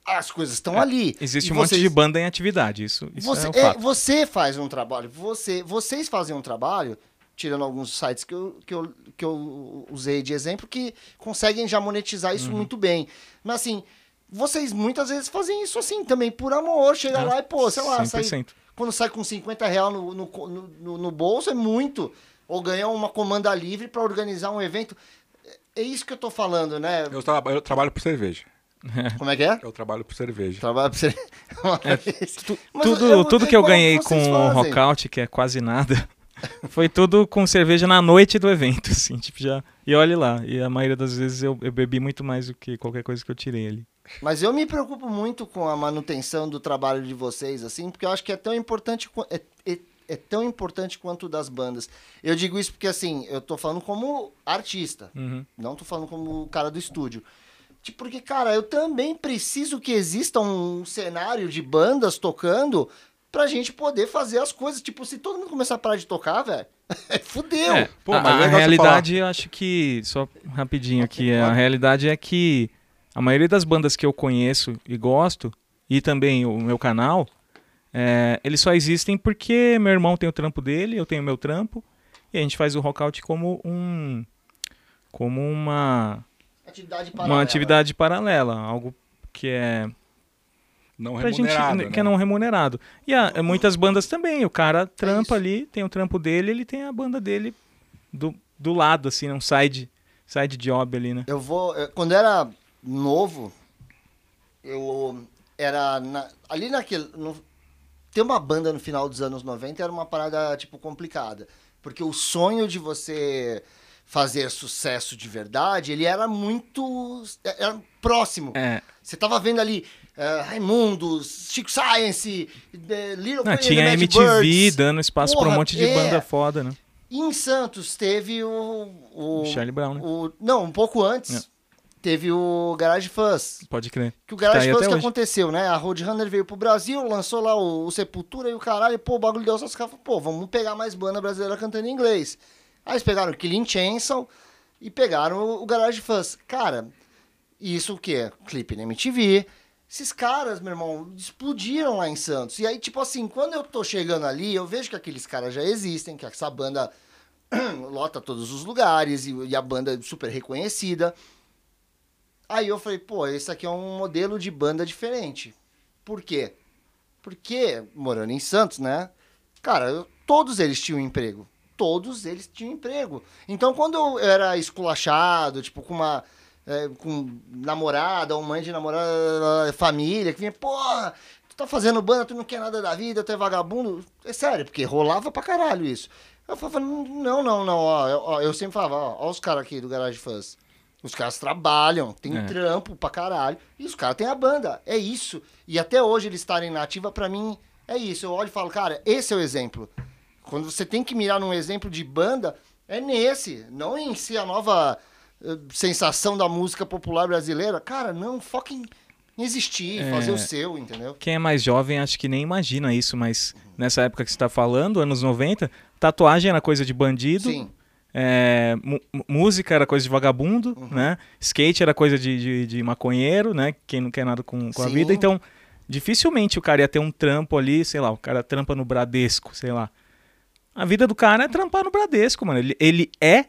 as coisas estão ali. Existe E um monte vocês- de banda em atividade, isso, isso você, é um é, fato. você faz um trabalho, você, vocês fazem um trabalho, tirando alguns sites que eu, que eu, que eu usei de exemplo, que conseguem já monetizar Uhum. isso muito bem. Mas assim, vocês muitas vezes fazem isso assim, também por amor, chega Ah, lá e, pô, sei lá, sai, 100%. Quando sai com 50 reais no, no, no, no- bolso é muito. Ou ganhar uma comanda livre para organizar um evento. É isso que eu tô falando, né? Eu, tra- eu trabalho por cerveja. Como é que é? Eu trabalho por cerveja. Trabalho pra você. Tu- Mas tudo, eu- tudo é que eu ganhei com o. Rockout, que é quase nada, foi tudo com cerveja na noite do evento, assim, tipo, já... E olhe lá, e a maioria das vezes eu, eu bebi muito mais do que qualquer coisa que eu tirei ali. Mas eu me preocupo muito com a manutenção do trabalho de vocês, assim, porque eu acho que é tão importante, é, é, é tão importante quanto o das bandas. Eu digo isso porque, assim, eu tô falando como artista, Uhum. não tô falando como o cara do estúdio. Tipo, porque, cara, eu também preciso que exista um cenário de bandas tocando pra gente poder fazer as coisas. Tipo, se todo mundo começar a parar de tocar, velho, fudeu. É, Pô, a, mas é a você realidade, eu acho que, só rapidinho aqui, a realidade é que a maioria das bandas que eu conheço e gosto, e também o meu canal, é, eles só existem porque meu irmão tem o trampo dele, eu tenho o meu trampo, e a gente faz o Rockout como um... como uma, Atividade uma paralela. atividade paralela, algo que é Não pra gente remunerado, né, que é não remunerado. E a- muitas bandas também, o cara trampa isso. ali, tem o trampo dele, ele tem a banda dele do, do lado, assim, um side, side job ali, né? Eu vou. eu- Quando era novo, eu era. na- ali naquele. no- ter uma banda no final dos anos 90 era uma parada, tipo, complicada. Porque o sonho de você fazer sucesso de verdade, ele era muito. Era próximo. É, Você tava vendo ali. eh, Raimundos, Chico Science, eh, Little não, tinha the Mad MTV Birds. dando espaço pra um monte de é. banda foda, né? E em Santos teve o. o O Charlie Brown, né? o- não, um pouco antes. Teve o Garage Fuzz. Pode crer. Que o Garage Tá até que hoje. aconteceu, né? A Roadrunner veio pro Brasil, lançou lá o, o Sepultura e o caralho, pô, o bagulho deu essas caras, pô, vamos pegar mais banda brasileira cantando em inglês. Aí eles pegaram o Killing Chainsaw e pegaram o, o Garage Fuzz. Cara, isso o quê? Clipe na MTV. Esses caras, meu irmão, explodiram lá em Santos. E aí, tipo assim, quando eu tô chegando ali, eu vejo que aqueles caras já existem, que essa banda lota todos os lugares e, e a banda é super reconhecida. Aí eu falei, pô, esse aqui é um modelo de banda diferente. Por quê? Porque, morando em Santos, né? Cara, eu- todos eles tinham emprego. Todos eles tinham emprego. Então, quando eu era esculachado, tipo, com uma. é, com namorada, ou mãe de namorada, família, que vinha, porra, tu tá fazendo banda, tu não quer nada da vida, tu é vagabundo. É sério, porque rolava pra caralho isso. Eu falava, não, não, não, ó, eu, ó, eu sempre falava, ó, ó os caras aqui do Garage Fuzz. Os caras trabalham, tem É. trampo pra caralho. E os caras têm a banda. É isso. E até hoje eles estarem na ativa, pra mim, é isso. Eu olho e falo, cara, esse é o exemplo. Quando você tem que mirar num exemplo de banda, é nesse. Não em si a nova eh, sensação da música popular brasileira. Cara, não, em existir, É. fazer o seu, entendeu? Quem é mais jovem acho que nem imagina isso, mas nessa época que você tá falando, anos 90, tatuagem era coisa de bandido. Sim. É, música era coisa de vagabundo, Uhum. né? Skate era coisa de, de, de maconheiro, né? Quem não quer nada com, com a vida. Então, dificilmente o cara ia ter um trampo ali, sei lá, o cara trampa no Bradesco, sei lá. A vida do cara é trampar no Bradesco, mano. Ele, ele é,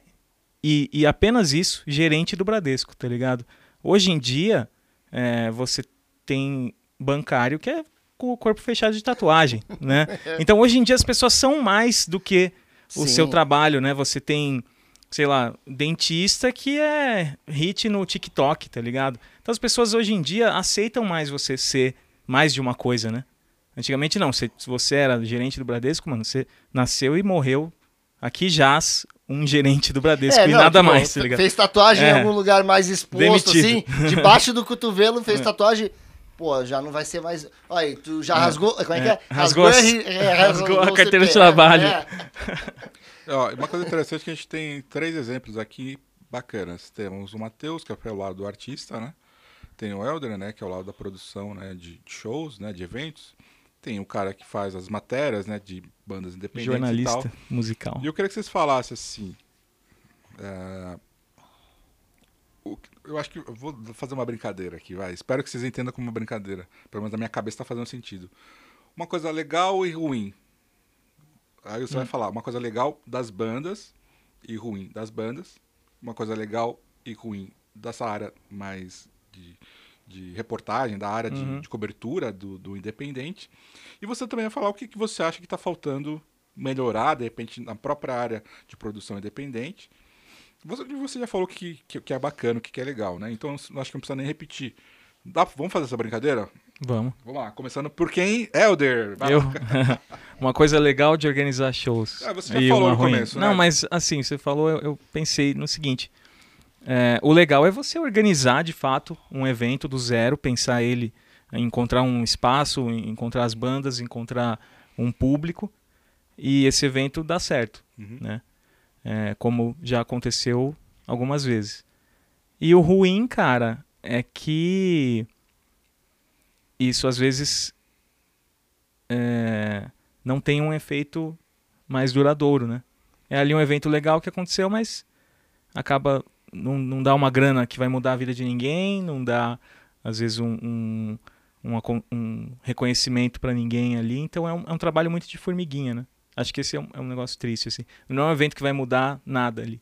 e, e apenas isso, gerente do Bradesco, tá ligado? Hoje em dia, é, você tem bancário que é com o corpo fechado de tatuagem, né? Então, hoje em dia, as pessoas são mais do que o seu trabalho, né? Você tem, sei lá, dentista que é hit no TikTok, tá ligado? Então as pessoas hoje em dia aceitam mais você ser mais de uma coisa, né? Antigamente não, você, se você era gerente do Bradesco, mano, você nasceu e morreu. Aqui jaz um gerente do Bradesco É, e não, nada tipo, mais, tá ligado? Fez tatuagem É. em algum lugar mais exposto, Demitido. assim, debaixo do cotovelo, fez É. tatuagem. Pô, já não vai ser mais. Olha, aí, tu já rasgou. Como é que É. é? Rasgou as- R- é, rasgou a carteira de CPF, trabalho. é. Ó, uma coisa interessante é que a gente tem três exemplos aqui bacanas. Temos o Matheus, que é o lado do artista, né? Tem o Elder, né, que é o lado da produção, né, de de shows, né, de eventos. Tem o cara que faz as matérias, né, de bandas independentes e Jornalista tal. musical. E eu queria que vocês falassem assim. é, eu acho que eu vou fazer uma brincadeira aqui, vai. Espero que vocês entendam como uma brincadeira. Pelo menos na minha cabeça tá fazendo sentido. Uma coisa legal e ruim. Aí você vai falar uma coisa legal das bandas e ruim das bandas. Uma coisa legal e ruim dessa área mais de, de reportagem, da área de, Uhum. de cobertura do, do independente. E você também vai falar o que, que você acha que está faltando melhorar, de repente, na própria área de produção independente. Você, você já falou que, que, que é bacana, que, que é legal, né? Então, acho que não precisa nem repetir. Dá, vamos fazer essa brincadeira? Vamos. Vamos lá, começando por quem? Elder! Eu. uma coisa legal de organizar shows. Ah, você já e falou no ruim. começo, Não, né? mas assim, você falou, eu, eu pensei no seguinte. é, o legal é você organizar de fato um evento do zero, pensar ele, encontrar um espaço, encontrar as bandas, encontrar um público e esse evento dá certo, Uhum. né? É, como já aconteceu algumas vezes. E o ruim, cara, é que isso às vezes é, não tem um efeito mais duradouro, né? É ali um evento legal que aconteceu, mas acaba não, não dá uma grana que vai mudar a vida de ninguém, não dá às vezes um, um, um um reconhecimento para ninguém ali, então é um, é um trabalho muito de formiguinha, né? Acho que esse é um, é um negócio triste, assim. Não é um evento que vai mudar nada ali.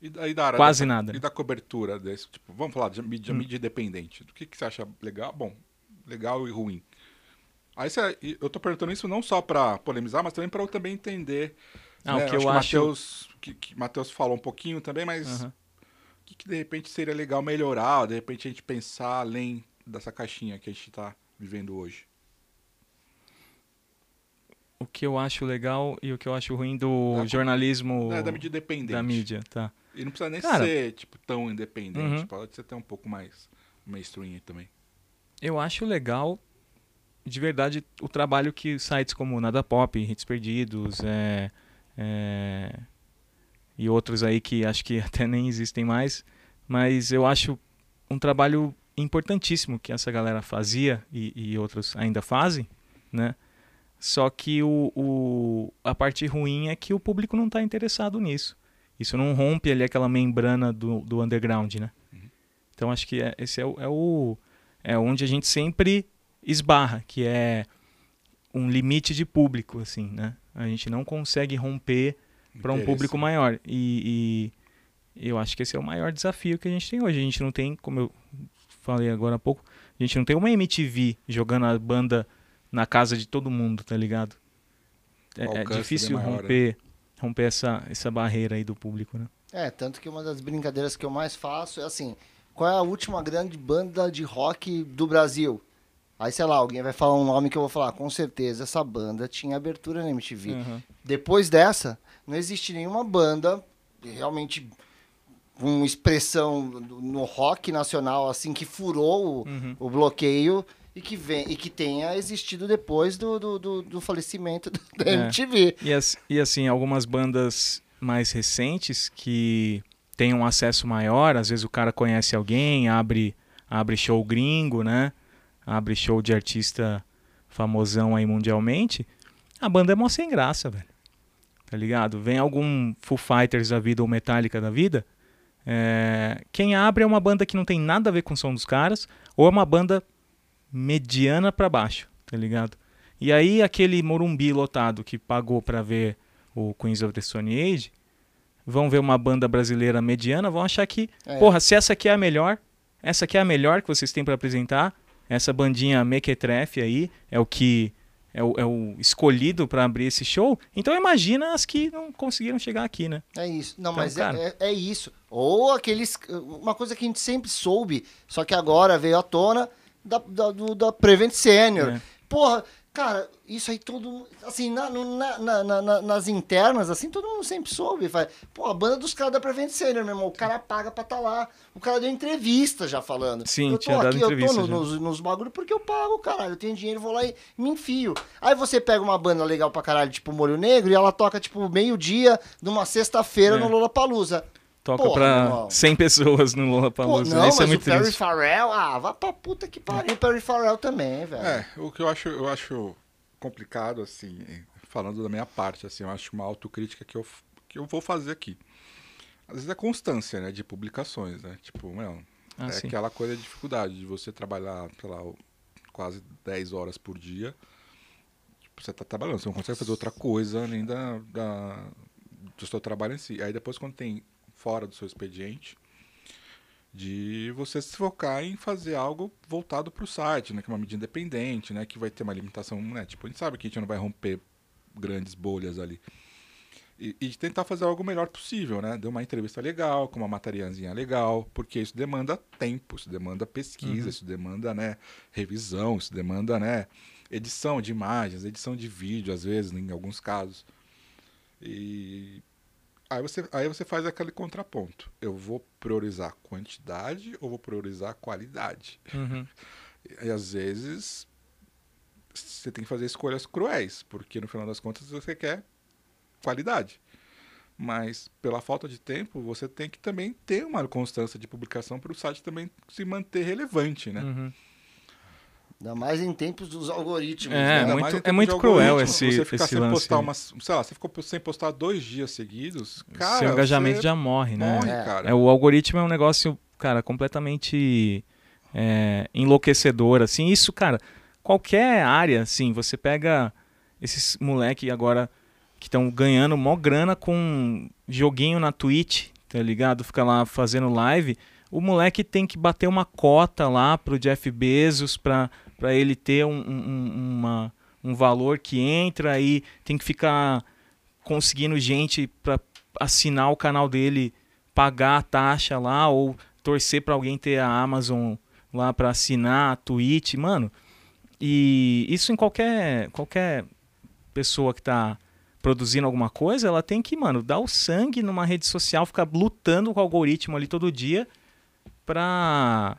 E, da- e da área Quase dessa- nada. E da cobertura desse, tipo, vamos falar de mídia, Hum. mídia independente. Do que, que você acha legal? Bom, legal e ruim. Aí você, eu tô perguntando isso não só pra polemizar, mas também pra eu também entender. Ah, né? o que eu acho. Matheus, que, que Matheus falou um pouquinho também, mas Aham. o que, que de repente seria legal melhorar, de repente a gente pensar além dessa caixinha que a gente tá vivendo hoje. O que eu acho legal e o que eu acho ruim do Da- jornalismo É, da mídia independente. da mídia, tá? E não precisa nem Cara- ser, tipo, tão independente. Uhum. Pode ser até um pouco mais mainstream também. Eu acho legal, de verdade, o trabalho que sites como Nada Pop, Hits Perdidos, é, é, e outros aí que acho que até nem existem mais, mas eu acho um trabalho importantíssimo que essa galera fazia e, e outros ainda fazem, né? Só que o, o, a parte ruim é que o público não está interessado nisso. Isso não rompe ali aquela membrana do, do underground, né? Uhum. Então acho que é, esse é o, é o é onde a gente sempre esbarra, que é um limite de público, assim, né? A gente não consegue romper para um público maior. E, e eu acho que esse é o maior desafio que a gente tem hoje. A gente não tem, como eu falei agora há pouco, a gente não tem uma MTV jogando a banda na casa de todo mundo, tá ligado? É, é alcance difícil maior, né? romper, romper essa, essa barreira aí do público, né? É, tanto que uma das brincadeiras que eu mais faço é assim: qual é a última grande banda de rock do Brasil? Aí, sei lá, alguém vai falar um nome que eu vou falar, com certeza essa banda tinha abertura na MTV. Uhum. Depois dessa, não existe nenhuma banda realmente com expressão no rock nacional assim que furou o, Uhum. o bloqueio e que, vem, e que tenha existido depois do, do, do- do falecimento da É. MTV. E, as- e assim, algumas bandas mais recentes que têm um acesso maior, às vezes o cara conhece alguém, abre, abre show gringo, né? Abre show de artista famosão aí mundialmente. A banda é mó sem graça, velho. Tá ligado? Vem algum Foo Fighters da vida ou Metallica da vida. é, Quem abre é uma banda que não tem nada a ver com o som dos caras, ou é uma banda mediana pra baixo, tá ligado? E aí aquele Morumbi lotado que pagou pra ver o Queens of the Stone Age, vão ver uma banda brasileira mediana, vão achar que, É. porra, se essa aqui é a melhor, essa aqui é a melhor que vocês têm pra apresentar, essa bandinha Mequetrefe aí é o que é o, é o escolhido pra abrir esse show. Então imagina as que não conseguiram chegar aqui, né? É isso. Não, Então, mas é- cara. é, é isso. Ou aqueles. Uma coisa que a gente sempre soube, só que agora veio à tona, da, da, do- da Prevent Senior. É. Porra, cara, isso aí todo. Assim, na, na- na- na- na- nas internas, assim, todo mundo sempre soube. Faz, Pô, a banda dos caras da Prevent Senior, meu irmão. O cara paga pra estar lá. O cara deu entrevista já falando. Sim, eu tô aqui, eu tô no- nos, nos bagulho porque eu pago, caralho. Eu tenho dinheiro, vou lá e me enfio. Aí você pega uma banda legal pra caralho, tipo Molho Negro, e ela toca, tipo, meio-dia, numa sexta-feira É. no Lollapalooza. Toca Porra, pra irmão. 100 pessoas no Pô, Lollapalooza. não, Isso é muito o Perry triste. Farrell, ah, vá pra puta que pariu, Perry Farrell também, velho. É, o que eu acho, eu acho complicado, assim, falando da minha parte, assim, eu acho uma autocrítica que eu, que eu vou fazer aqui. Às vezes é constância, né, de publicações, né? Tipo, meu, Ah, é sim. aquela coisa de dificuldade de você trabalhar, sei lá, quase 10 horas por dia. Tipo, você tá trabalhando, você não consegue fazer outra coisa além da, da, do seu trabalho em si. Aí depois quando tem fora do seu expediente, de você se focar em fazer algo voltado para o site, né, que é uma mídia independente, né, que vai ter uma limitação, né, tipo, a gente sabe que a gente não vai romper grandes bolhas ali. E, e tentar fazer algo melhor possível, né? Deu uma entrevista legal, com uma materiazinha legal, porque isso demanda tempo, isso demanda pesquisa, Uhum. isso demanda, né, revisão, isso demanda, né, edição de imagens, edição de vídeo, às vezes, em alguns casos. E aí você, aí você faz aquele contraponto. Eu vou priorizar quantidade ou vou priorizar qualidade? Uhum. E às vezes você tem que fazer escolhas cruéis, porque no final das contas você quer qualidade. Mas pela falta de tempo, você tem que também ter uma constância de publicação para o site também se manter relevante, né? Uhum. Ainda mais em tempos dos algoritmos, É, né? Muito- é muito cruel esse- Você ficar esse sem lance postar umas, sei lá, você ficou sem postar dois dias seguidos, cara, Seu engajamento já morre, né? morre, É. cara. É, o algoritmo é um negócio, cara, completamente é, enlouquecedor, assim. Isso, cara, qualquer área, assim, você pega esses moleque agora que estão ganhando mó grana com joguinho na Twitch, tá ligado? Fica lá fazendo live. O moleque tem que bater uma cota lá pro Jeff Bezos pra ele ter um, um- um- uma, um valor que entra aí, tem que ficar conseguindo gente pra assinar o canal dele, pagar a taxa lá ou torcer pra alguém ter a Amazon lá pra assinar a Twitch, mano. E isso em qualquer qualquer pessoa que tá produzindo alguma coisa, ela tem que, mano, dar o sangue numa rede social, ficar lutando com o algoritmo ali todo dia pra,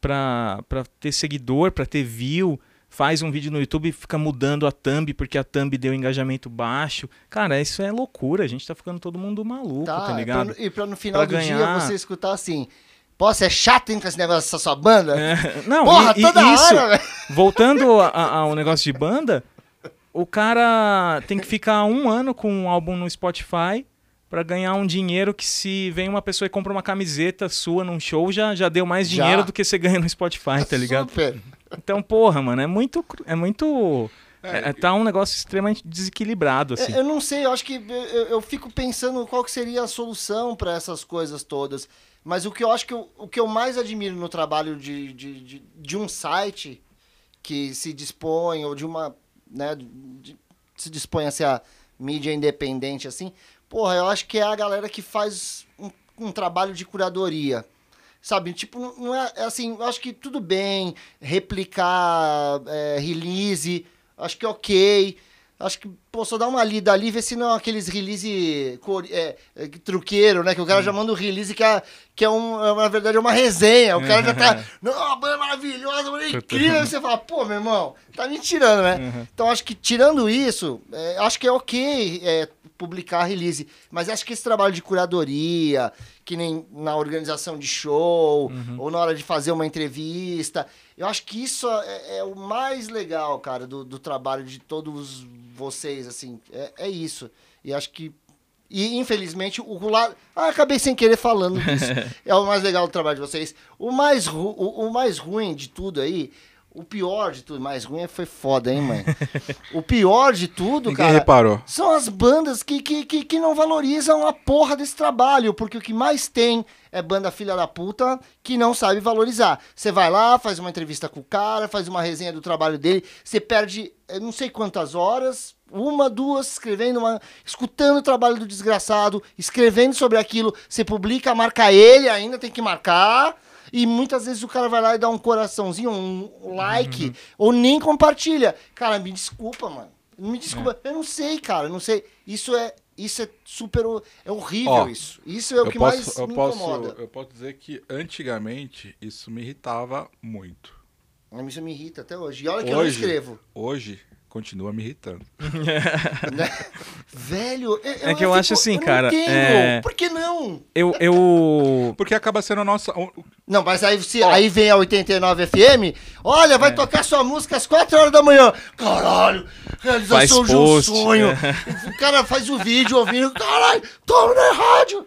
pra, pra ter seguidor, pra ter view. Faz um vídeo no YouTube e fica mudando a thumb porque a thumb deu engajamento baixo. Cara, isso é loucura. A gente tá ficando todo mundo maluco, tá, Tá, ligado? e pra no final Pra do dia ganhar- você escutar assim, Pô, você é chato, hein, com esse negócio dessa sua banda? É, não, Porra, e, e toda isso, hora, velho. voltando ao negócio de banda, o cara tem que ficar um ano com um álbum no Spotify pra ganhar um dinheiro que se vem uma pessoa e compra uma camiseta sua num show, já, já deu mais Já. dinheiro do que você ganha no Spotify, tá ligado? Super. Então, porra, mano, é muito... É muito... é- é- tá um negócio extremamente desequilibrado, assim. Eu, eu não sei, eu acho que eu, eu- fico pensando qual que seria a solução para essas coisas todas. Mas o que eu acho que eu, o que eu mais admiro no trabalho de, de, de, de um site que se dispõe, ou de uma. Né, de- se dispõe a ser a mídia independente, assim. Porra, eu acho que é a galera que faz um, um trabalho de curadoria. Sabe, tipo, não- é, é assim, eu acho que tudo bem replicar é, release, acho que é ok. Acho que, pô, só dá uma lida ali, ver se não é aqueles release é, é, truqueiro, né? Que o cara já manda um release que é, que é um, é, na verdade, é uma resenha. O cara já tá, não, a banda é maravilhosa, a banda é incrível. Aí você fala, pô, meu irmão, tá me tirando, né? Então, acho que tirando isso, é, acho que é ok é, publicar release. Mas acho que esse trabalho de curadoria, que nem na organização de show, ou na hora de fazer uma entrevista, eu acho que isso é, é o mais legal, cara, do, do trabalho de todos vocês, assim. É, é isso. E acho que. E, infelizmente, o lado. Ah, acabei sem querer falando disso. é o mais legal do trabalho de vocês. O mais, ru... o, o mais ruim de tudo aí. O pior de tudo, mais ruim foi foda, hein, mãe? o pior de tudo, Ninguém cara. reparou. São as bandas que, que, que, que não valorizam a porra desse trabalho, porque o que mais tem é banda filha da puta que não sabe valorizar. Você vai lá, faz uma entrevista com o cara, faz uma resenha do trabalho dele, você perde eh, não sei quantas horas, uma, duas, escrevendo uma. escutando o trabalho do desgraçado, escrevendo sobre aquilo, você publica, marca ele, ainda tem que marcar. E muitas vezes o cara vai lá e dá um coraçãozinho, um like, ou nem compartilha. Cara, me desculpa, mano. Me desculpa, eu não sei, cara, eu não sei. Isso é, isso é super, é horrível Ó, isso. Isso é o que posso, mais me posso, incomoda. eu posso dizer que antigamente isso me irritava muito. Isso me irrita até hoje. E olha que eu não Hoje, escrevo. hoje continua me irritando. né? Velho, eu, É que eu acho assim, eu cara, é- Por que não? Eu, eu... Porque acaba sendo a nossa. Não, mas aí, se, aí vem a 89 FM, olha, É. vai tocar sua música às 4 horas da manhã. Caralho, realização Faz de um sonho. O cara faz o vídeo ouvindo, caralho, toma na rádio.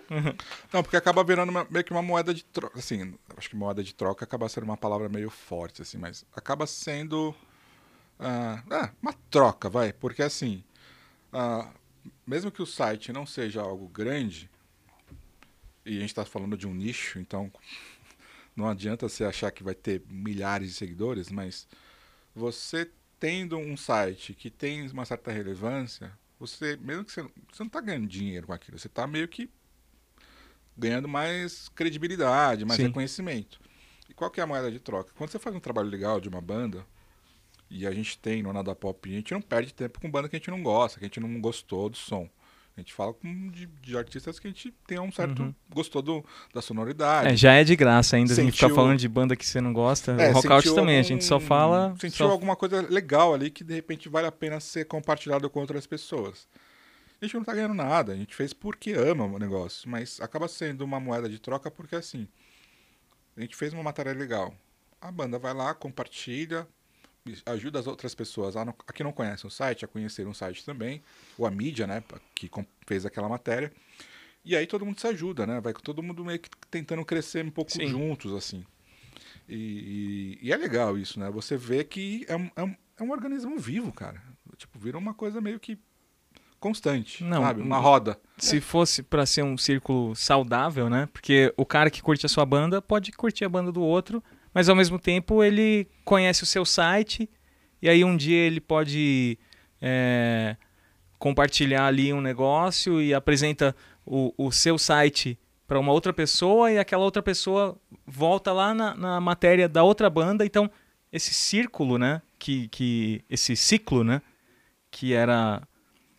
Não, porque acaba virando uma- meio que uma moeda de troca. Assim, acho que moeda de troca acaba sendo uma palavra meio forte, assim, mas acaba sendo. Ah, ah, uma troca, vai. Porque assim. ah, mesmo que o site não seja algo grande, e a gente está falando de um nicho, então não adianta você achar que vai ter milhares de seguidores, mas você tendo um site que tem uma certa relevância, você, mesmo que você, você não está ganhando dinheiro com aquilo, você está meio que ganhando mais credibilidade, mais Sim. reconhecimento. E qual que é a moeda de troca? Quando você faz um trabalho legal de uma banda, e a gente tem no Nada Pop, a gente não perde tempo com banda que a gente não gosta, que a gente não gostou do som. A gente fala com, de, de artistas que a gente tem um certo. gostou do, da sonoridade. É, já é de graça ainda a gente ficar Sentiu- falando de banda que você não gosta. É, Rockout sentiu também, a algum- gente só fala... Sentiu só- alguma coisa legal ali que de repente vale a pena ser compartilhado com outras pessoas. A gente não tá ganhando nada, a gente fez porque ama o negócio, mas acaba sendo uma moeda de troca porque assim, a gente fez uma matéria legal. A banda vai lá, compartilha, ajuda as outras pessoas a, não, a que não conhecem o site a conhecer um site também, ou a mídia, né, que fez aquela matéria. E aí todo mundo se ajuda, né? Vai todo mundo meio que tentando crescer um pouco Sim. juntos, assim. E, e- e é legal isso, né? Você vê que é um, é um, é um organismo vivo, cara. Tipo, vira uma coisa meio que constante, Não, sabe? Uma não- roda. Se fosse pra ser um círculo saudável, né? Porque o cara que curte a sua banda pode curtir a banda do outro, mas ao mesmo tempo ele conhece o seu site e aí um dia ele pode é, compartilhar ali um negócio e apresenta o, o seu site para uma outra pessoa e aquela outra pessoa volta lá na, na matéria da outra banda. Então esse círculo, né? Que, que esse ciclo, né? Que era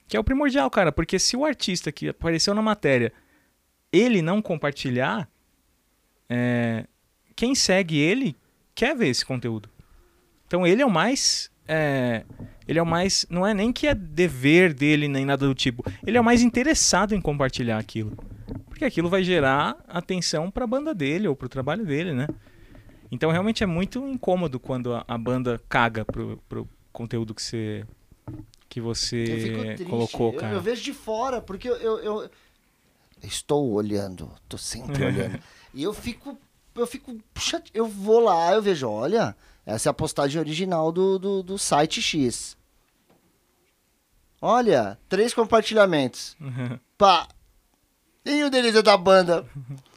que é o primordial, cara, porque se o artista que apareceu na matéria ele não compartilhar, é, quem segue ele quer ver esse conteúdo. Então ele é o mais. é, ele é o mais. Não é nem que é dever dele nem nada do tipo. Ele é o mais interessado em compartilhar aquilo. Porque aquilo vai gerar atenção para a banda dele ou para o trabalho dele, né? Então realmente é muito incômodo quando a, a banda caga pro, pro conteúdo que você que Eu você colocou, Eu- cara. Eu, vejo de fora, porque eu, eu, eu- estou olhando, tô sempre olhando. E eu fico, eu fico, puxa, eu vou lá, eu vejo, olha, essa é a postagem original do, do, do site X. Olha, três compartilhamentos. Pá. E o delírio da banda?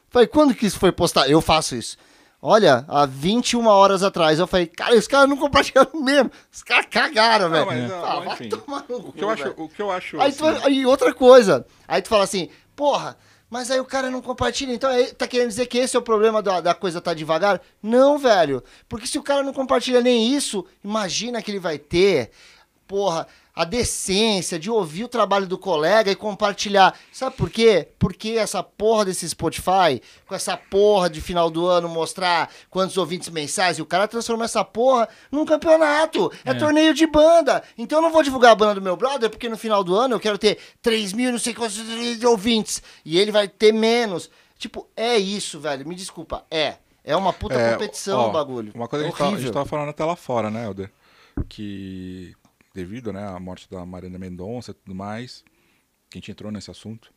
Falei, quando que isso foi postado? Eu faço isso. Olha, há 21 horas atrás, eu falei, cara, os caras não compartilharam mesmo. Os caras cagaram, velho. Ah, vai enfim. tomar no O cu, que eu acho, o que eu acho Aí, assim, tu, aí outra coisa. Aí tu fala assim, porra, mas aí o cara não compartilha. Então tá querendo dizer que esse é o problema da, da coisa tá devagar? Não, velho. Porque se o cara não compartilha nem isso, imagina que ele vai ter, porra, a decência de ouvir o trabalho do colega e compartilhar. Sabe por quê? Porque essa porra desse Spotify, com essa porra de final do ano mostrar quantos ouvintes mensais, e o cara transforma essa porra num campeonato. É, É. torneio de banda. Então eu não vou divulgar a banda do meu brother, porque no final do ano eu quero ter 3 mil, não sei quantos ouvintes. E ele vai ter menos. Tipo, é isso, velho. Me desculpa. É. É uma puta É, competição ó, o bagulho. Uma coisa é que a gente tava falando até lá fora, né, Helder? Que devido né, à morte da Marina Mendonça e tudo mais, que a gente entrou nesse assunto.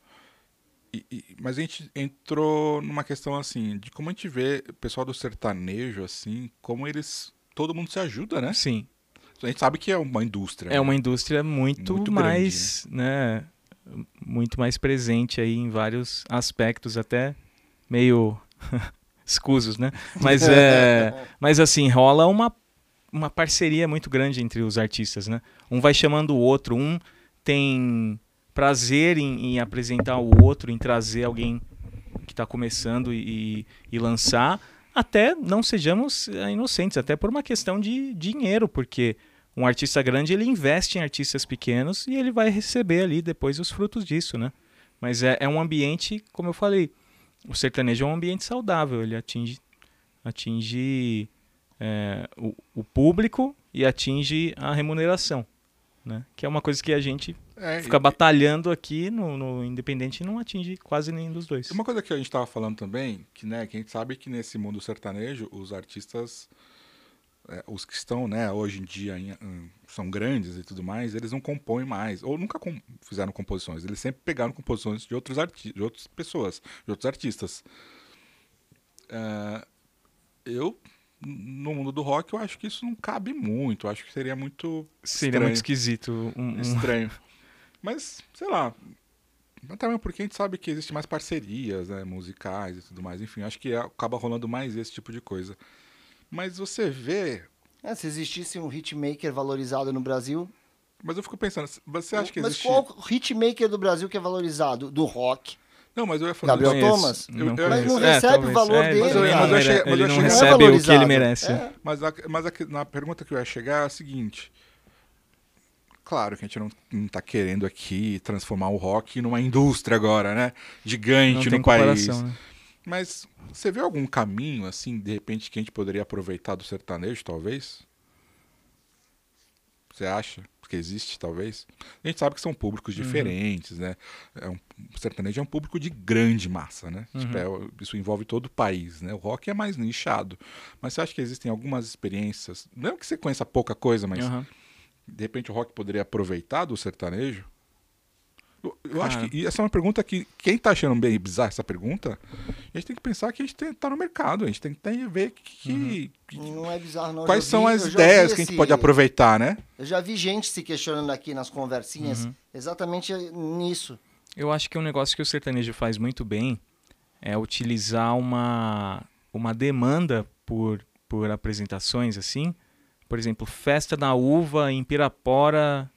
E- e- mas a gente entrou numa questão assim, de como a gente vê o pessoal do sertanejo, assim, como eles. Todo mundo se ajuda, né? Sim. A gente sabe que é uma indústria. É né? uma indústria muito, Muito grande, mais, né? Muito mais presente aí em vários aspectos, até meio escusos, né? Mas é, mas assim rola uma uma parceria muito grande entre os artistas, né? Um vai chamando o outro, um tem prazer em, em apresentar o outro, em trazer alguém que está começando e, e lançar. Até não sejamos eh, inocentes, até por uma questão de dinheiro, porque um artista grande ele investe em artistas pequenos e ele vai receber ali depois os frutos disso, né? Mas é, é um ambiente, como eu falei, o sertanejo é um ambiente saudável, ele atinge, atinge é, o, o público e atinge a remuneração, né? Que é uma coisa que a gente É, fica e- batalhando aqui no, no Independente e não atinge quase nenhum dos dois. Uma coisa que a gente tava falando também, que, né, que a gente sabe que nesse mundo sertanejo, os artistas, é, os que estão, né, hoje em dia em- em- são grandes e tudo mais, eles não compõem mais, ou nunca com- fizeram composições, eles sempre pegaram composições de outros arti de outras pessoas, de outros artistas. É, eu, no mundo do rock, eu acho que isso não cabe muito, eu acho que seria muito Seria muito esquisito. Um, um- estranho. Mas, sei lá. Mas também porque a gente sabe que existe mais parcerias, né, musicais e tudo mais. Enfim, acho que acaba rolando mais esse tipo de coisa. Mas você vê. É, se existisse um hitmaker valorizado no Brasil. Mas eu fico pensando, você acha que mas existe. qual hitmaker do Brasil que é valorizado? Do rock? Não, mas eu ia falar. Gabriel conheço, Thomas? não Eu- eu-. Mas não É, recebe o valor É, dele, mas eu- cara. mas eu achei- Mas eu ele achei- não Não é recebe o que ele merece. É. Mas, a, mas a, na pergunta que eu ia chegar é a seguinte. Claro que a gente não, não tá querendo aqui transformar o rock numa indústria agora, né? Não Gigante no país. né? Mas você vê algum caminho, assim, de repente, que a gente poderia aproveitar do sertanejo, talvez? Você acha que existe, talvez? A gente sabe que são públicos Uhum. diferentes, né? É um, o sertanejo é um público de grande massa, né? Uhum. Tipo, é- isso envolve todo o país, né? O rock é mais nichado. Mas você acha que existem algumas experiências, não que você conheça pouca coisa, mas Aham. de repente o rock poderia aproveitar do sertanejo? Eu, acho Cara. que e essa é uma pergunta que quem tá achando bem bizarra essa pergunta, a gente tem que pensar que a gente tem, tá no mercado, a gente tem, tem que ver que, Uhum. que- Não é bizarro, não. Quais já são vi- as vi ideias que a gente esse- pode aproveitar, né? Eu já vi gente se questionando aqui nas conversinhas Uhum. exatamente nisso. Eu acho que um negócio que o sertanejo faz muito bem é utilizar uma, uma demanda por, por apresentações assim. Por exemplo, Festa da Uva em Pirapora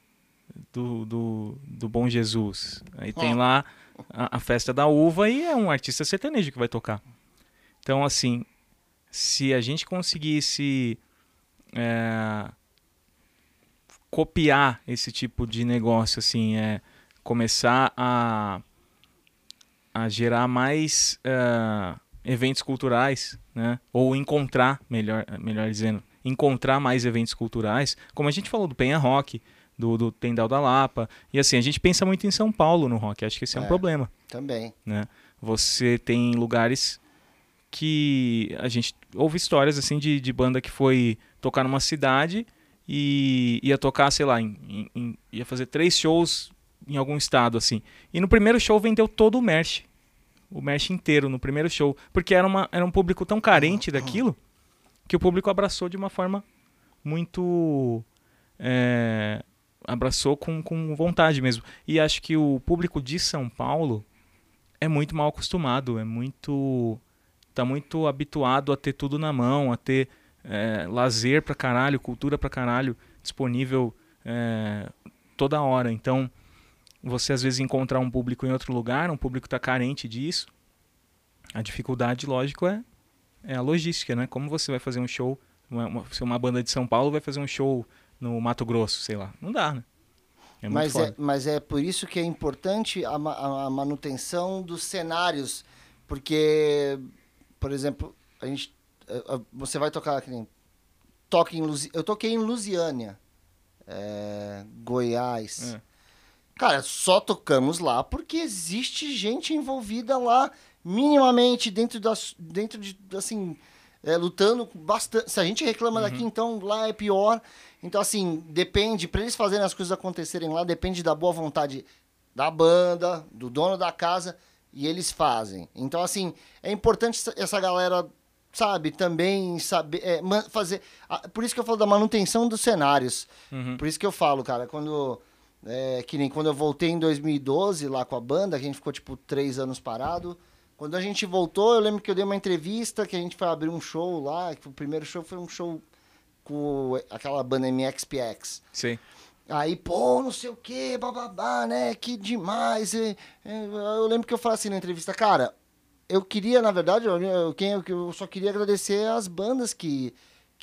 do, do, do Bom Jesus. Aí tem lá a, a Festa da Uva e é um artista sertanejo que vai tocar. Então, assim, se a gente conseguisse é, copiar esse tipo de negócio, assim, é começar a, a gerar mais eh, eventos culturais, né? Ou encontrar, melhor, melhor dizendo, encontrar mais eventos culturais, como a gente falou do Penha Rock, do, do Tendal da Lapa, e assim, a gente pensa muito em São Paulo no rock, acho que esse é, um É. problema, Também. né? Você tem lugares que a gente ouve histórias assim de, de banda que foi tocar numa cidade e ia tocar, sei lá, em, em- em- ia fazer três shows em algum estado assim. E no primeiro show vendeu todo o merch. O merch inteiro no primeiro show, porque era, uma, era um público tão carente daquilo que o público abraçou de uma forma muito é, abraçou com, com vontade mesmo. E acho que o público de São Paulo é muito mal acostumado, é muito. tá muito habituado a ter tudo na mão, a ter é, lazer pra caralho, cultura pra caralho disponível é, toda hora. Então, você às vezes encontrar um público em outro lugar, um público que tá carente disso. A dificuldade, lógico, é, é a logística, né? Como você vai fazer um show, uma, uma, se uma banda de São Paulo vai fazer um show no Mato Grosso, sei lá. Não dá, né? É mas, é, mas é por isso que é importante a, ma- a manutenção dos cenários. Porque, por exemplo, a gente, você vai tocar que nem, toca em Lusi, Eu toquei em Lusiânia, eh, Goiás. É. Cara, só tocamos lá porque existe gente envolvida lá, minimamente, dentro, das, dentro de, assim, é, lutando bastante. Se a gente reclama daqui, então lá é pior. Então, assim, depende, para eles fazerem as coisas acontecerem lá, depende da boa vontade da banda, do dono da casa, e eles fazem. Então, assim, é importante essa- galera, sabe, também saber é, fazer. Por isso que eu falo da manutenção dos cenários. Uhum. Por isso que eu falo, cara, quando. É, que nem quando eu voltei em 2012 lá com a banda, que a gente ficou tipo três anos parado. Quando a gente voltou, eu lembro que eu dei uma entrevista, que a gente foi abrir um show lá. Que o primeiro show foi um show com aquela banda MXPX. Sei. Aí, pô, não sei o que, bababá, né? Que demais. Eu lembro que eu falei assim na entrevista, cara, eu queria, na verdade, eu, quem, eu, só queria agradecer as bandas que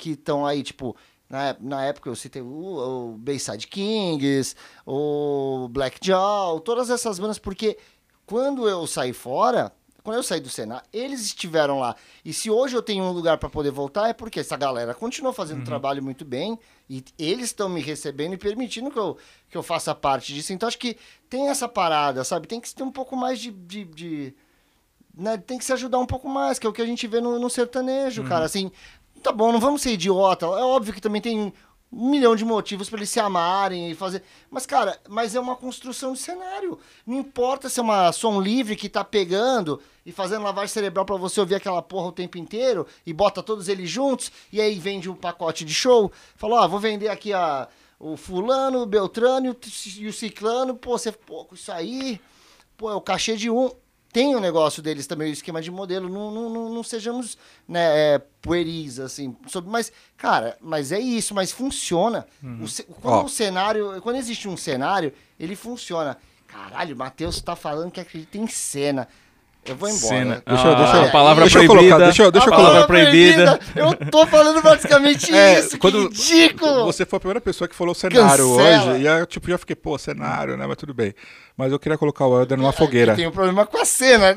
estão aí, tipo, na, na época eu citei o, o Bayside Kings, o Black Jaw, todas essas bandas, porque quando eu saí fora, quando eu saí do Senado, eles estiveram lá. E se hoje eu tenho um lugar para poder voltar, é porque essa galera continuou fazendo um trabalho muito bem e eles estão me recebendo e permitindo que eu, que eu faça parte disso. Então acho que tem essa parada, sabe? Tem que ter um pouco mais de. de, de- né? Tem que se ajudar um pouco mais, que é o que a gente vê no, no sertanejo, cara. Assim, tá bom, não vamos ser idiota. É óbvio que também tem um milhão de motivos para eles se amarem e fazer. Mas, cara, mas é uma construção de cenário. Não importa se é uma som livre que tá pegando e fazendo lavagem cerebral para você ouvir aquela porra o tempo inteiro e bota todos eles juntos e aí vende um pacote de show. Fala, ó, vou vender aqui a, o fulano, o Beltrano e o, e o ciclano. Pô, você, pô, isso aí, pô, é o cachê de um. Tem o negócio deles também, o esquema de modelo. Não, não, não, não sejamos né, é, pueris, assim. Sobre, mas, cara, mas é isso, mas funciona. O ce- quando Ó. o cenário. Quando existe um cenário, ele funciona. Caralho, o Matheus tá falando que acredita em cena. Eu vou embora. Cena. Deixa eu- Ah, deixa eu- a palavra deixa eu proibida. colocar- deixa eu- deixa eu A colocar- palavra proibida. Eu tô falando basicamente É, isso. quando- que ridículo! Você foi a primeira pessoa que falou cenário Cancela. hoje. E eu, tipo, já fiquei, pô, cenário, né? Mas tudo bem. Mas eu queria colocar o Helder numa fogueira. Tem um problema com a cena.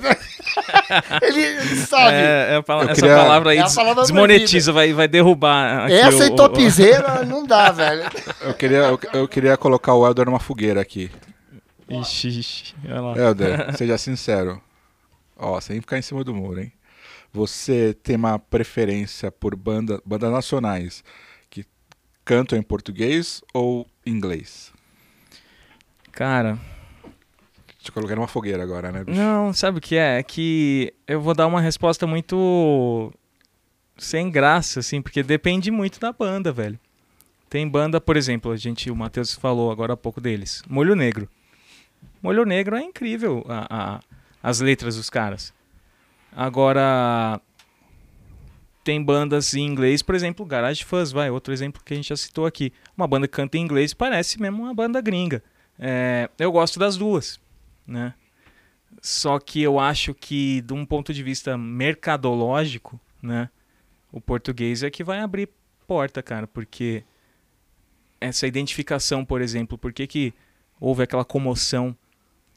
ele, ele sabe. É, é a pala- Eu essa queria- palavra aí É palavra desmonetiza, vai, vai derrubar. aqui Essa o- e o- topzeira não dá, velho. Eu queria, eu, eu queria colocar o Helder numa fogueira aqui. Ixi, ixi, olha lá. Helder, seja sincero. Ó, sem ficar em cima do muro, hein? Você tem uma preferência por banda, bandas nacionais que cantam em português ou inglês? Cara, Te coloquei numa fogueira agora, né, bicho? não, sabe o que é? É que eu vou dar uma resposta muito sem graça, assim, porque depende muito da banda, velho. Tem banda, por exemplo, a gente, o Matheus falou agora há pouco deles. Molho Negro. Molho Negro é incrível a- a- as letras dos caras. Agora tem bandas em inglês, por exemplo, Garage Fuzz, vai, outro exemplo que a gente já citou aqui. Uma banda que canta em inglês parece mesmo uma banda gringa. É, eu gosto das duas, né? Só que eu acho que, de um ponto de vista mercadológico, né? O português é que vai abrir porta, cara, porque essa identificação, por exemplo, por que, que houve aquela comoção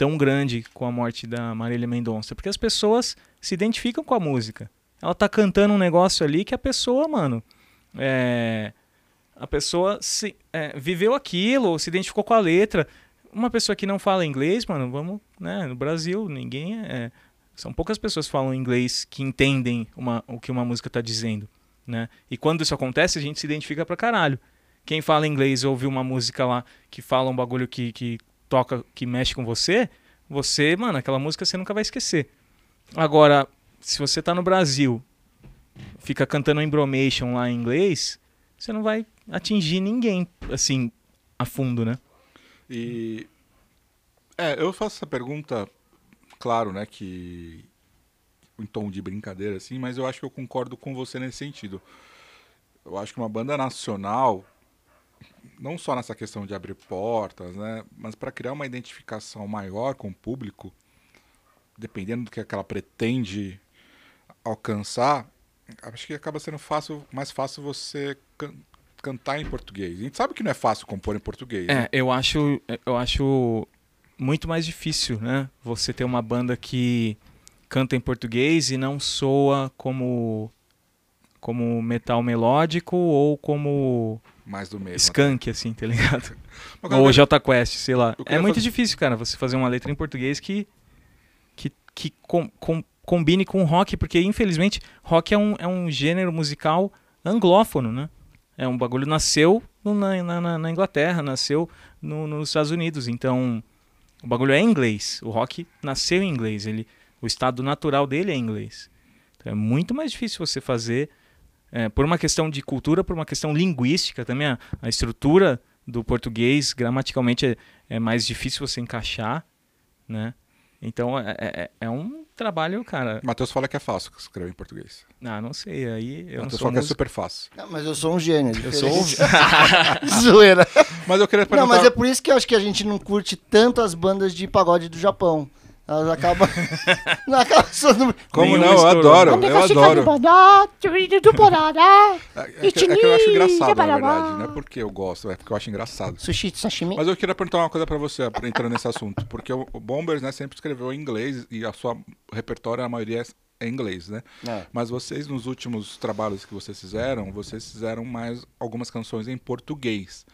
tão grande com a morte da Marília Mendonça? Porque as pessoas se identificam com a música. Ela tá cantando um negócio ali que a pessoa, mano, é, a pessoa se, é, viveu aquilo, se identificou com a letra. Uma pessoa que não fala inglês, mano, vamos, né, no Brasil, ninguém é, São poucas pessoas que falam inglês que entendem uma, o que uma música está dizendo, né? E quando isso acontece, a gente se identifica pra caralho. Quem fala inglês ouve uma música lá que fala um bagulho que, que toca, que mexe com você, você, mano, aquela música você nunca vai esquecer. Agora, se você tá no Brasil, fica cantando Embromation lá em inglês, você não vai atingir ninguém, assim, a fundo, né? E. É, eu faço essa pergunta, claro, né, que. em tom de brincadeira, assim, mas eu acho que eu concordo com você nesse sentido. Eu acho que uma banda nacional, não só nessa questão de abrir portas, né, mas para criar uma identificação maior com o público, dependendo do que ela pretende alcançar, acho que acaba sendo fácil, mais fácil você can- cantar em português. A gente sabe que não é fácil compor em português. né? É, eu acho, eu acho muito mais difícil, né? Você ter uma banda que canta em português e não soa como como metal melódico ou como Mais do mesmo. skunk, assim, tá ligado? Ou Jota Quest, sei lá. É muito fazer- difícil, cara, você fazer uma letra em português que que, que com- com- combine com rock, porque infelizmente rock é um, é um gênero musical anglófono, né? É um bagulho nasceu no- na, na, na Inglaterra, nasceu no- nos Estados Unidos, então o bagulho é inglês. O rock nasceu em inglês, ele, o estado natural dele é inglês. Então é muito mais difícil você fazer é, por uma questão de cultura, por uma questão linguística também a, a estrutura do português gramaticalmente é, é mais difícil você encaixar, né? Então é, é, é um trabalho, cara. Matheus fala que é fácil escrever em português. Ah, não sei, aí eu não Matheus fala que é músico. super fácil. Não, mas eu sou um gênio. Eu sou um. Zoeira. Mas eu queria Não, perguntar... mas é por isso que eu acho que a gente não curte tanto as bandas de pagode do Japão. Elas acabam. não acabam sendo. Como não? Eu estourou. adoro, eu adoro. É, é que, é que eu acho engraçado, na verdade. Não é porque eu gosto, é porque eu acho engraçado. Sushi sashimi. Mas eu queria perguntar uma coisa pra você, entrando nesse assunto. Porque o, o Bombers, né, sempre escreveu em inglês e a sua repertório, a maioria é em inglês, né? É. Mas vocês, nos últimos trabalhos que vocês fizeram, vocês fizeram mais algumas canções em português.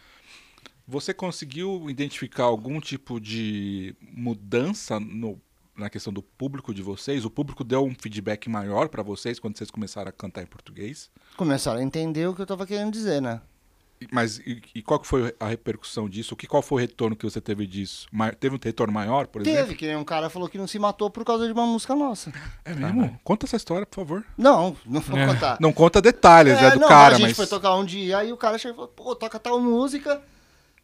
Você conseguiu identificar algum tipo de mudança no- na questão do público de vocês? O público deu um feedback maior pra vocês quando vocês começaram a cantar em português? Começaram a entender o que eu tava querendo dizer, né? Mas e, e qual que foi a repercussão disso? O que, qual foi o retorno que você teve disso? Ma- teve um retorno maior, por Teve, exemplo? que nem um cara falou que não se matou por causa de uma música nossa. É mesmo? Conta essa história, por favor. Não, não vou É. contar. Não conta detalhes, É, é, do não, cara, a gente mas... foi tocar um dia, aí o cara chegou e falou, pô, toca tal música,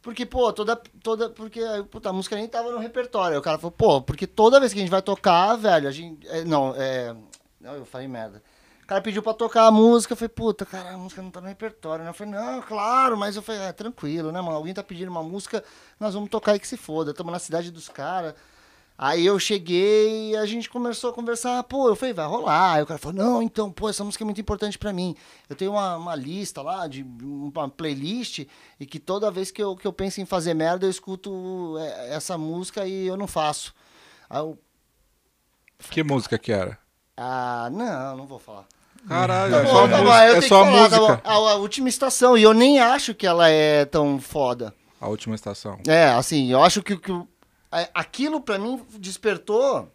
porque, pô, toda, toda, porque, puta, a música nem tava no repertório. Aí o cara falou, pô, porque toda vez que a gente vai tocar, velho, a gente, é, não, é, não, eu falei merda. O cara pediu pra tocar a música, eu falei, puta, cara, a música não tá no repertório, né? Eu falei, não, claro, mas eu falei, é, tranquilo, né, mano, alguém tá pedindo uma música, nós vamos tocar aí que se foda, estamos na cidade dos caras. Aí eu cheguei e a gente começou a conversar, pô, eu falei, vai rolar. Aí o cara falou, não, então, pô, essa música é muito importante pra mim. Eu tenho uma, uma lista lá, de uma playlist, e que toda vez que eu, que eu penso em fazer merda, eu escuto é, essa música e eu não faço. Aí eu, Que música que era? ah, não, não vou falar. Caralho, Tá é bom, só, a tá bom, música, eu é tenho só falar, tá música. bom. a, a última estação, e eu nem acho que ela é tão foda. A última estação. É, assim, eu acho que, que aquilo pra mim despertou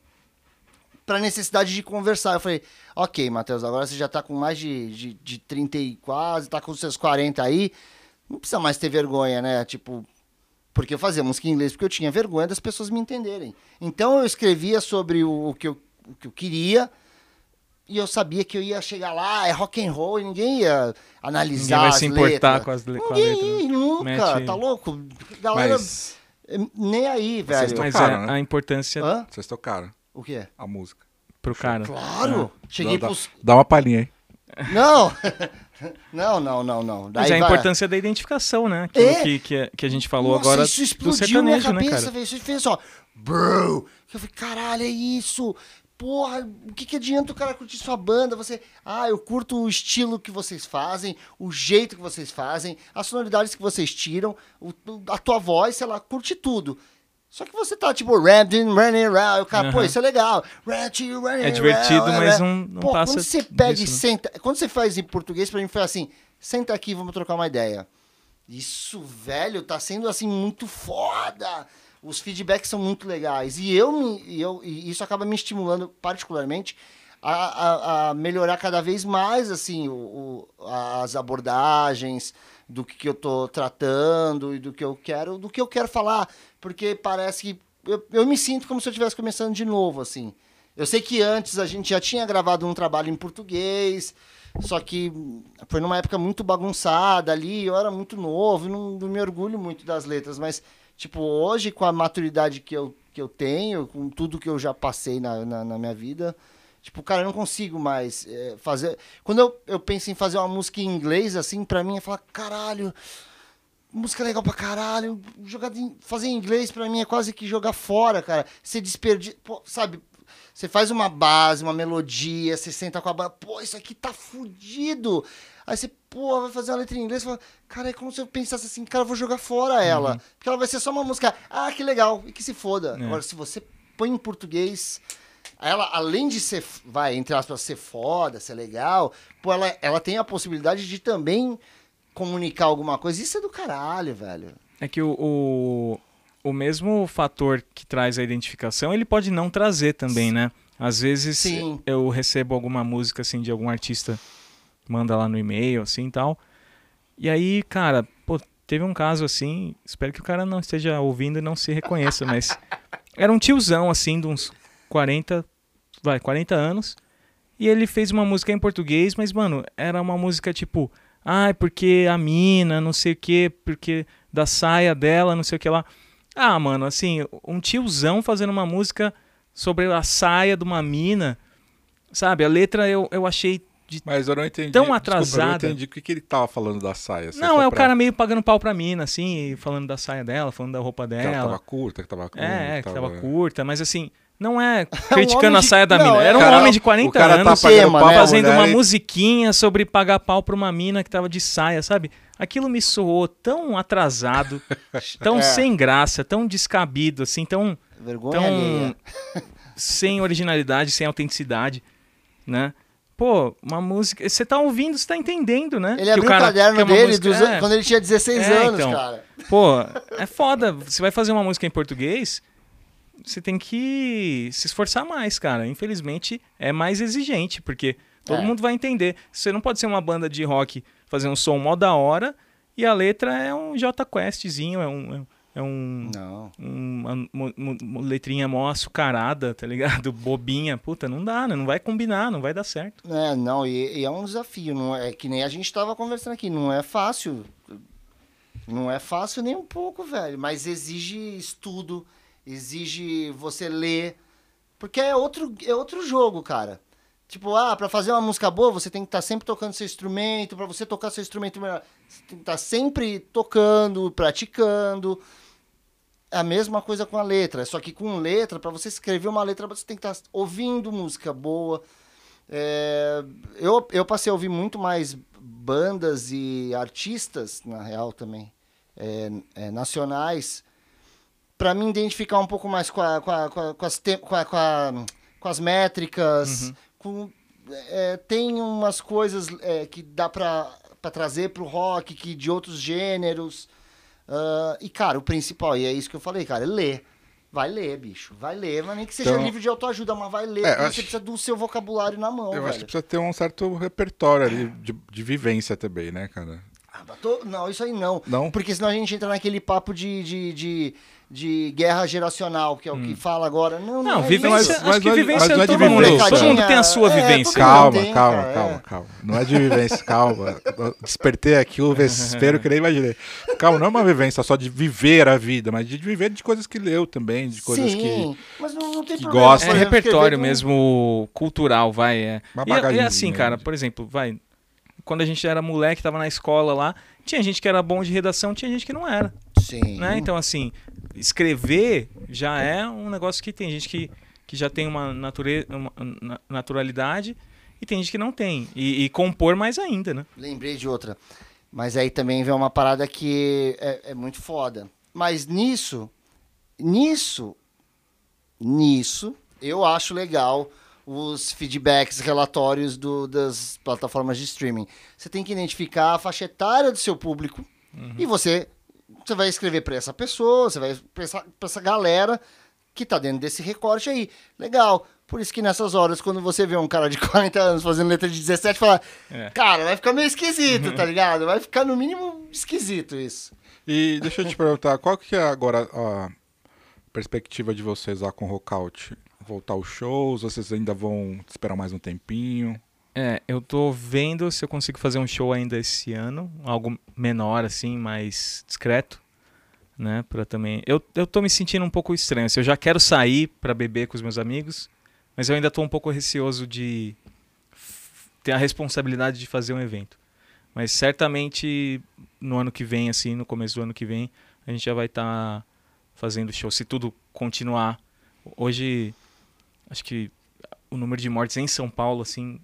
pra necessidade de conversar. Eu falei, ok, Matheus, agora você já tá com mais de, de, de 30 e quase, tá com os seus 40 aí, não precisa mais ter vergonha, né? Tipo, porque eu fazia música em inglês porque eu tinha vergonha das pessoas me entenderem. Então eu escrevia sobre o, o que, eu, o que eu queria e eu sabia que eu ia chegar lá, é rock and roll, e ninguém ia analisar Ninguém vai as se importar letras. com, as, le- com a Ninguém, né? nunca, Mete- tá louco? Galera, Mas nem aí, Vocês velho. Mas tocaram, é, né? a importância Hã? vocês tocaram O quê? a música. pro cara. Claro! Cheguei dá, pros... dá uma palhinha aí. Não! não, não, não, não. Mas Daí é a vai- importância da identificação, né? Aquilo É. que, que, que a gente falou Nossa, agora isso do explodiu minha sertanejo, né, cabeça, cara? velho. Isso fez ó, bro. Eu falei, caralho, é isso. Porra, o que, que adianta o cara curtir sua banda? Você, ah, eu curto o estilo que vocês fazem, o jeito que vocês fazem, as sonoridades que vocês tiram, o- a tua voz, sei lá, curte tudo. Só que você tá tipo, rapping, running around, o cara, pô, Aham. isso é legal. É divertido, around, mas é. não, não Pô, passa quando você pega disso, e né? senta, quando você faz em português, pra mim foi assim, senta aqui, vamos trocar uma ideia. Isso, velho, tá sendo assim muito foda. Os feedbacks são muito legais. E eu, me, eu e isso acaba me estimulando particularmente a, a, a melhorar cada vez mais assim o, o, as abordagens do que, que eu tô tratando e do que eu quero, do que eu quero falar, porque parece que eu, eu me sinto como se eu estivesse começando de novo, assim. Eu sei que antes a gente já tinha gravado um trabalho em português, só que foi numa época muito bagunçada ali, eu era muito novo, não, não me orgulho muito das letras, mas, tipo, hoje, com a maturidade que eu, que eu tenho, com tudo que eu já passei na, na, na minha vida, tipo, cara, eu não consigo mais é, fazer. Quando eu, eu penso em fazer uma música em inglês, assim, pra mim é falar, caralho, música legal pra caralho, jogar fazer em inglês pra mim é quase que jogar fora, cara. Você desperdiça, sabe? Você faz uma base, uma melodia, você senta com a banda, pô, isso aqui tá fudido. Aí você, pô, vai fazer uma letra em inglês, fala, cara, é como se eu pensasse assim, cara, eu vou jogar fora ela. Uhum. Porque ela vai ser só uma música, ah, que legal, e que se foda. É. Agora, se você põe em português, ela, além de ser, vai, entre aspas, ser foda, ser legal, pô, ela, ela tem a possibilidade de também comunicar alguma coisa. Isso é do caralho, velho. É que o, o, o mesmo fator que traz a identificação, ele pode não trazer também, né? Às vezes Sim. eu recebo alguma música assim de algum artista, manda lá no e-mail assim e tal. E aí, cara, pô, teve um caso assim, espero que o cara não esteja ouvindo e não se reconheça, mas era um tiozão assim de uns 40, vai, 40 anos. E ele fez uma música em português, mas mano, era uma música tipo, ai, ah, porque a mina, não sei o quê, porque da saia dela, não sei o que lá. Ah, mano, assim, um tiozão fazendo uma música sobre a saia de uma mina, sabe? A letra eu, eu achei de Mas eu não entendi. tão atrasada. Desculpa, eu não entendi o que, que ele tava falando da saia. Não, é o cara meio pagando pau pra mina, assim, falando da saia dela, falando da roupa dela. Que ela tava curta, que tava curta. É, que tava, tava curta, mas assim, não é criticando um a saia de... da mina. Era um cara, homem de 40 tá anos tá tema, né? fazendo uma musiquinha sobre pagar pau pra uma mina que tava de saia, sabe? Aquilo me soou tão atrasado, tão é. sem graça, tão descabido, assim, tão. Vergonha tão sem originalidade, sem autenticidade, né? Pô, uma música. Você tá ouvindo, você tá entendendo, né? Ele abriu o, cara, o caderno dele música... dos... é. quando ele tinha 16 é, anos, então, cara. Pô, é foda. Você vai fazer uma música em português, você tem que se esforçar mais, cara. Infelizmente, é mais exigente, porque todo é. mundo vai entender. Você não pode ser uma banda de rock fazer um som mó da hora e a letra é um J Questzinho, é um. É um. Não. Um, uma, uma, letrinha mó açucarada, tá ligado? Bobinha. Puta, não dá, né? Não vai combinar, não vai dar certo. É, não, e, e é um desafio. Não é, é que nem a gente tava conversando aqui. Não é fácil. Não é fácil nem um pouco, velho. Mas exige estudo, exige você ler. Porque é outro, é outro jogo, cara. Tipo, ah, para fazer uma música boa, você tem que estar tá sempre tocando seu instrumento, para você tocar seu instrumento melhor, você tem que estar tá sempre tocando, praticando. É a mesma coisa com a letra, só que com letra, para você escrever uma letra, você tem que estar tá ouvindo música boa. É, eu, eu passei a ouvir muito mais bandas e artistas, na real também, é, é, nacionais, para me identificar um pouco mais com, a, com, a, com, as, com, a, com, a, com as métricas, uhum com, é, tem umas coisas é, que dá pra, pra trazer pro rock, que de outros gêneros. Uh, e, cara, o principal, e é isso que eu falei, cara, é ler. Vai ler, bicho. Vai ler, mas nem que seja então, livro de autoajuda, mas vai ler. É, acho, você precisa do seu vocabulário na mão. Eu velho. acho que precisa ter um certo repertório ali de, de vivência também, né, cara? Tô, não, isso aí não. Não? Porque senão a gente entra naquele papo de, de, de de guerra geracional, que é o que hum. fala agora. Não, não, não é vivência, isso. mas, acho que vivência mas não é de vivência. Todo mundo tem a sua é, vivência. Calma, tem, calma, cara, calma, é. calma. Não é de vivência, calma. Despertei aqui o desespero que nem imaginei. Calma, não é uma vivência só de viver a vida, mas de viver de coisas que leu também, de coisas Sim, que, mas não, não tem que gosta. É repertório mesmo cultural, vai. É. E, e assim, cara, por exemplo, vai. Quando a gente era moleque, tava na escola lá, tinha gente que era bom de redação, tinha gente que não era. Sim. Né? Então, assim, escrever já é um negócio que tem gente que, que já tem uma, nature, uma naturalidade e tem gente que não tem. E, e, compor mais ainda, né? Lembrei de outra. Mas aí também vem uma parada que é, é muito foda. Mas nisso, nisso, nisso, eu acho legal os feedbacks, relatórios do, das plataformas de streaming. Você tem que identificar a faixa etária do seu público uhum. e você você vai escrever pra essa pessoa, você vai pra essa, pra essa galera que tá dentro desse recorte aí. Legal. Por isso que nessas horas, quando você vê um cara de 40 anos fazendo letra de 17, fala, É. cara, vai ficar meio esquisito, tá ligado? Vai ficar no mínimo esquisito isso. E deixa eu te perguntar, qual que é agora a perspectiva de vocês lá com o Rockout? Voltar aos shows? Vocês ainda vão esperar mais um tempinho? É, eu tô vendo se eu consigo fazer um show ainda esse ano, algo menor assim, mais discreto, né, para também. Eu eu tô me sentindo um pouco estranho. assim, eu já quero sair pra beber com os meus amigos, mas eu ainda tô um pouco receoso de ter a responsabilidade de fazer um evento. Mas certamente no ano que vem assim, no começo do ano que vem, a gente já vai estar fazendo show se tudo continuar. Hoje acho que o número de mortes em São Paulo assim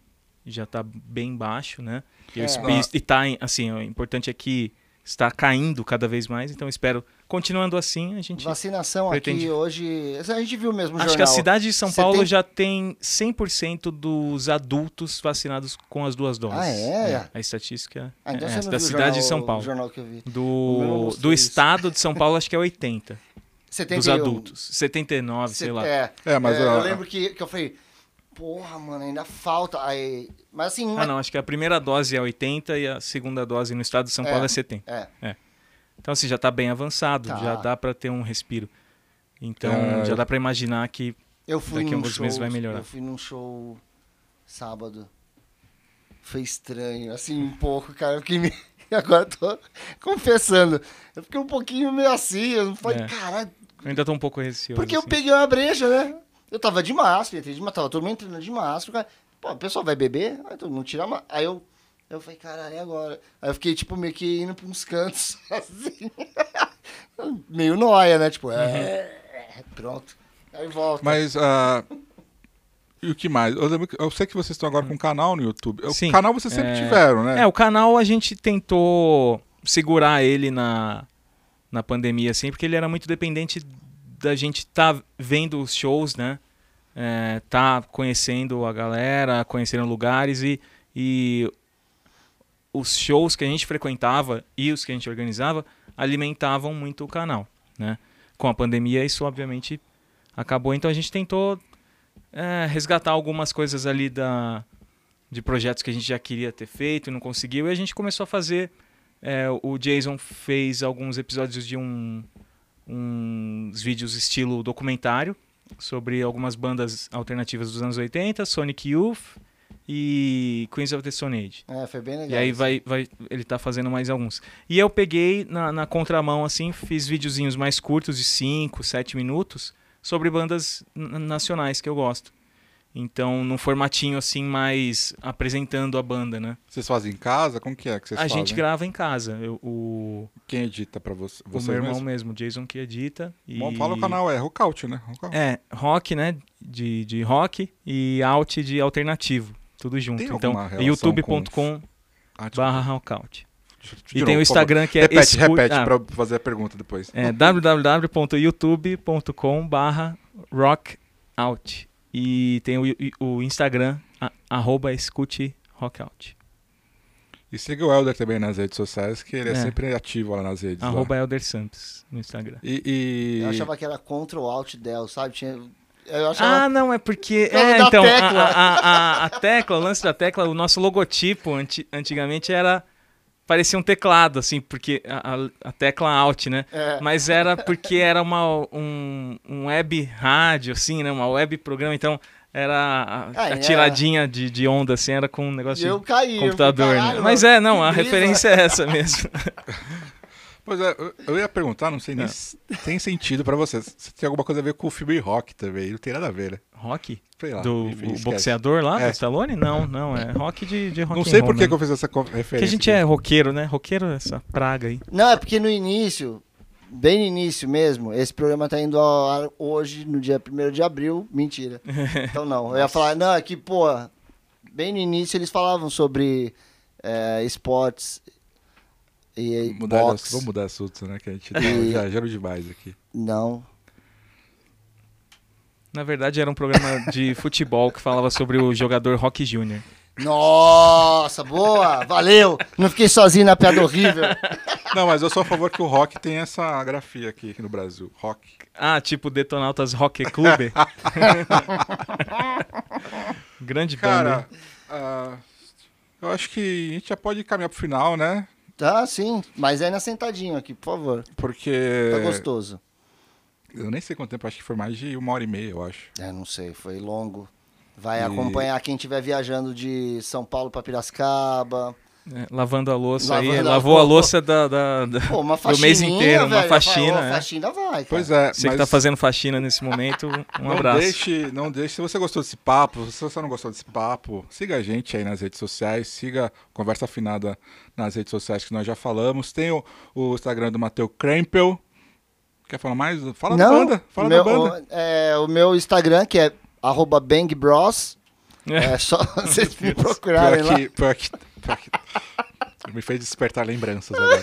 já está bem baixo, né? E, É. e- tá assim, o importante é que está caindo cada vez mais, então espero continuando assim a gente Vacinação aqui pretende- hoje. A gente viu mesmo Acho que a jornal. cidade de São Você Paulo tem- já tem 100% dos adultos vacinados com as duas doses. Ah, é? A estatística Ah, então é da cidade de jornal- São o Paulo. jornal Do, do estado de São Paulo, acho que é 80 71. dos adultos. 79, sei lá. É, É, mas é, eu lembro que, que eu falei, porra, mano, ainda falta. Aí, mas assim, Ah, não, acho que a primeira dose é 80 e a segunda dose no estado de São É. Paulo é 70. é, Então, assim, já tá bem avançado, Tá. já dá pra ter um respiro. Então, É. já dá pra imaginar que eu fui Daqui a alguns show, meses vai melhorar. Eu fui num show sábado. Foi estranho, assim, um pouco, cara. Eu fiquei meio... Agora eu tô confessando. Eu fiquei um pouquinho meio assim. Eu falei, É. caralho, eu ainda tô um pouco receoso. porque eu assim. peguei uma brecha, né? Eu tava de máscara, entrei de máscara, tava todo mundo entrando de máscara. Cara. Pô, o pessoal vai beber? Aí todo mundo tira a máscara. Aí eu, eu falei, caralho, e agora? Aí eu fiquei, tipo, meio que indo pra uns cantos, assim. meio noia, né? Tipo, é, pronto. Aí volta. Mas, ah, e o que mais? Eu, lembro que- eu sei que vocês estão agora com um canal no YouTube. O Sim, canal vocês sempre é- tiveram, né? É, o canal a gente tentou segurar ele na, na pandemia, assim, porque ele era muito dependente da gente tá vendo os shows, né? É, tá conhecendo a galera, conhecendo lugares e, e os shows que a gente frequentava e os que a gente organizava alimentavam muito o canal, né? Com a pandemia isso obviamente acabou, então a gente tentou é, resgatar algumas coisas ali da, de projetos que a gente já queria ter feito e não conseguiu. E a gente começou a fazer. É, o Jason fez alguns episódios de um, uns vídeos estilo documentário sobre algumas bandas alternativas dos anos 80, Sonic Youth e Queens of the Stone Age. É, foi bem legal. E aí isso. vai, vai, ele tá fazendo mais alguns. E eu peguei na, na contramão, assim, fiz videozinhos mais curtos, de 5, 7 minutos, sobre bandas nacionais que eu gosto. Então, num formatinho assim, mais apresentando a banda, né? Vocês fazem em casa? Como que é que vocês a fazem? gente grava em casa. Eu- o Quem edita pra você? o meu irmão mesmo? mesmo, Jason, que edita. E... Bom, fala o canal, é Rockout, né? É, rock, né? De, de rock e out de alternativo. Tudo junto. Tem Então, youtube.com desculpa. barra rockout. E tem o. Instagram que é Repete, escu- repete, ah, pra eu fazer a pergunta depois. É www.youtube.com barra rockout. E tem o, o Instagram, a, arroba escute rockout. E siga o Helder também nas redes sociais, que ele é, É. sempre ativo lá nas redes. lá. Arroba Elder Santos no Instagram. E, e- Eu achava que era Ctrl Alt Del, sabe? Tinha... Eu achava... Ah, não, é porque. É, então, a, tecla. a, a, a tecla, o lance da tecla, o nosso logotipo anti- antigamente era. Parecia um teclado, assim, porque a, a- tecla alt, né? É. Mas era porque era uma, um, um web rádio, assim, né? Uma web programa, então era a, Ah, a é. tiradinha de, de onda, assim, era com um negócio eu de caí. eu computador, falei, né? "Caralho, Mas mano, é, não, a brisa." referência é essa mesmo. Pois é, eu- ia perguntar, não sei nem É. se tem sentido pra vocês. Se tem alguma coisa a ver com o filme rock também. Não tem nada a ver, né? Rock? Sei lá. Do enfim, boxeador lá, É. do Stallone? Não, não, é rock de, de rock Não sei por que, mesmo. que eu fiz essa referência. Porque a gente aqui. é roqueiro, né? Roqueiro é essa praga aí. Não, é porque no início, bem no início mesmo, esse programa tá indo ao ar hoje, no dia 1 de abril. Mentira. Então não. Eu ia falar, não, é que, pô, bem no início eles falavam sobre é, esportes e Mudar de boxe. assunto- Vamos mudar assunto, né? Que a gente tá E- viajando demais aqui. Não. Na verdade, era um programa de futebol que falava sobre o jogador Rock Jr. Nossa, boa! Valeu! Não fiquei sozinho na piada horrível. Não, mas eu sou a favor que o rock tenha essa grafia aqui, aqui no Brasil. Rock. Ah, tipo Detonautas Rock Club. Grande banda. Cara, hein? ah, eu acho que a gente já pode caminhar pro final, né? Tá, sim. Mas ainda sentadinho aqui, por favor. Porque. Tá gostoso. Eu nem sei quanto tempo, acho que foi mais de uma hora e meia, eu acho. É, não sei, foi longo. Vai E- acompanhar quem estiver viajando de São Paulo pra Piracicaba. É, lavando a louça aí. Lavando a- Lavou a Pô, louça da, da- da- Pô, uma do mês inteiro. Uma velho. faxina. Ó, é. faxina vai, cara. Pois é, Você que mas tá fazendo faxina nesse momento, um não abraço. deixe, não deixe. Se você gostou desse papo, se você não gostou desse papo, siga a gente aí nas redes sociais, siga Conversa Afinada nas redes sociais que nós já falamos. Tem o, o Instagram do Mateu Krempel. Quer falar mais? Fala da Não, banda. Fala meu, da banda. O, é, o meu Instagram, que é arroba bangbros. É só vocês me procurarem Pior lá. que, que, pior que- me fez despertar lembranças agora.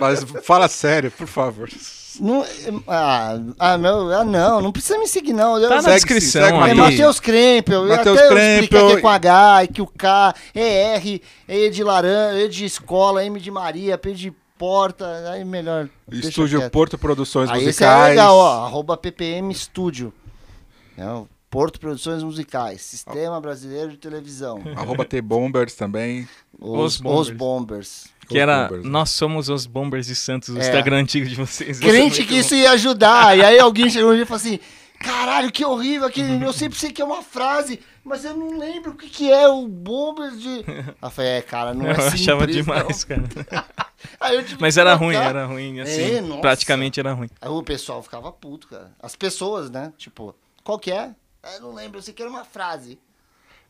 Mas fala sério, por favor. Não, ah, ah, meu, ah, não, não precisa me seguir, não. Eu, Tá na Segue- descrição segue É. Matheus Krempel. Matheus até eu Krempel. que é com H, e que o K é R, E de laranja, E de escola, M de Maria, P de porta. Aí melhor. Estúdio. Porto Produções Aí esse Musicais. é legal, ó. Arroba PPM Studio. É o Porto Produções Musicais. Sistema Brasileiro de Televisão. Arroba T-Bombers também. Os, Os Bombers. os Bombers. Que era Bombers, né? Nós somos os Bombers de Santos, o É. Instagram antigo de vocês. Crente que bom. isso ia ajudar. E aí alguém chegou um dia e falou assim: Caralho, que horrível aquele. Eu sempre sei que é uma frase, mas eu não lembro o que, que é o Bombers de. Aí eu falei: É, cara, não é Eu simples. achava não." demais, cara. Aí eu tive Mas era ruim, era ruim, assim. É, praticamente era ruim. Aí o pessoal ficava puto, cara. As pessoas, né? Tipo, qual que é? Eu não lembro, eu sei que era uma frase.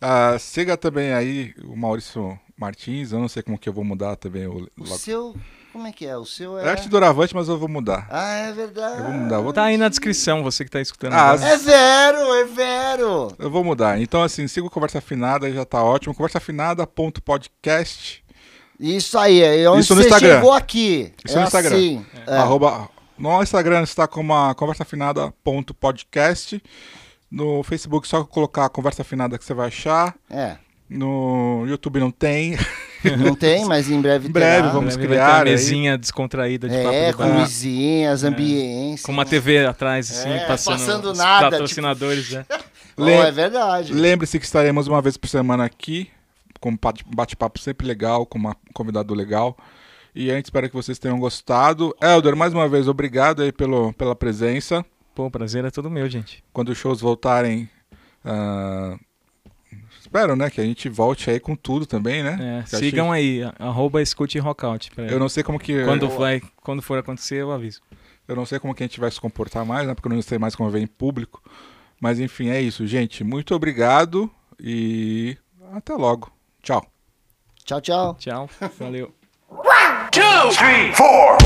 Ah, siga também aí o Maurício Martins. Eu não sei como que eu vou mudar também. O, O logo- seu. Como é que é? O seu é. É arte doravante, mas eu vou mudar. Ah, é verdade. Eu vou mudar. Vou, Tá aí na descrição, você que tá escutando Ah, agora. É vero, é vero. eu vou mudar. Então, assim, siga o Conversa Afinada, já tá ótimo. Conversafinada.podcast. Isso aí, é onde Isso no você Instagram. chegou aqui. Isso é no Instagram. Assim. É. Arroba, no Instagram está como a conversafinada.podcast. No Facebook, só colocar Conversa Afinada que você vai achar. É. No YouTube não tem. Não tem, mas em breve Em breve, terá. vamos Breve criar uma aí. mesinha descontraída de papo É, de com luzinhas, ambiência. Com uma TV atrás, assim, É, passando, passando os nada, patrocinadores, né? Oh, Lem- é verdade. Lembre-se que estaremos uma vez por semana aqui, com um bate- bate-papo sempre legal, com uma convidado legal. E a gente espera que vocês tenham gostado. Helder, mais uma vez, obrigado aí pelo, pela presença. Pô, o prazer é todo meu, gente. Quando os shows voltarem, ah, espero, né, que a gente volte aí com tudo também, né? É, sigam aí, arroba escute rockout. Eu não sei como que quando, eu, vai, quando for acontecer, eu aviso. eu não sei como que a gente vai se comportar mais, né? Porque eu não sei mais como ver em público. Mas enfim, é isso, gente. Muito obrigado e até logo. Tchau. Tchau, tchau. Tchau, valeu. two, three, four.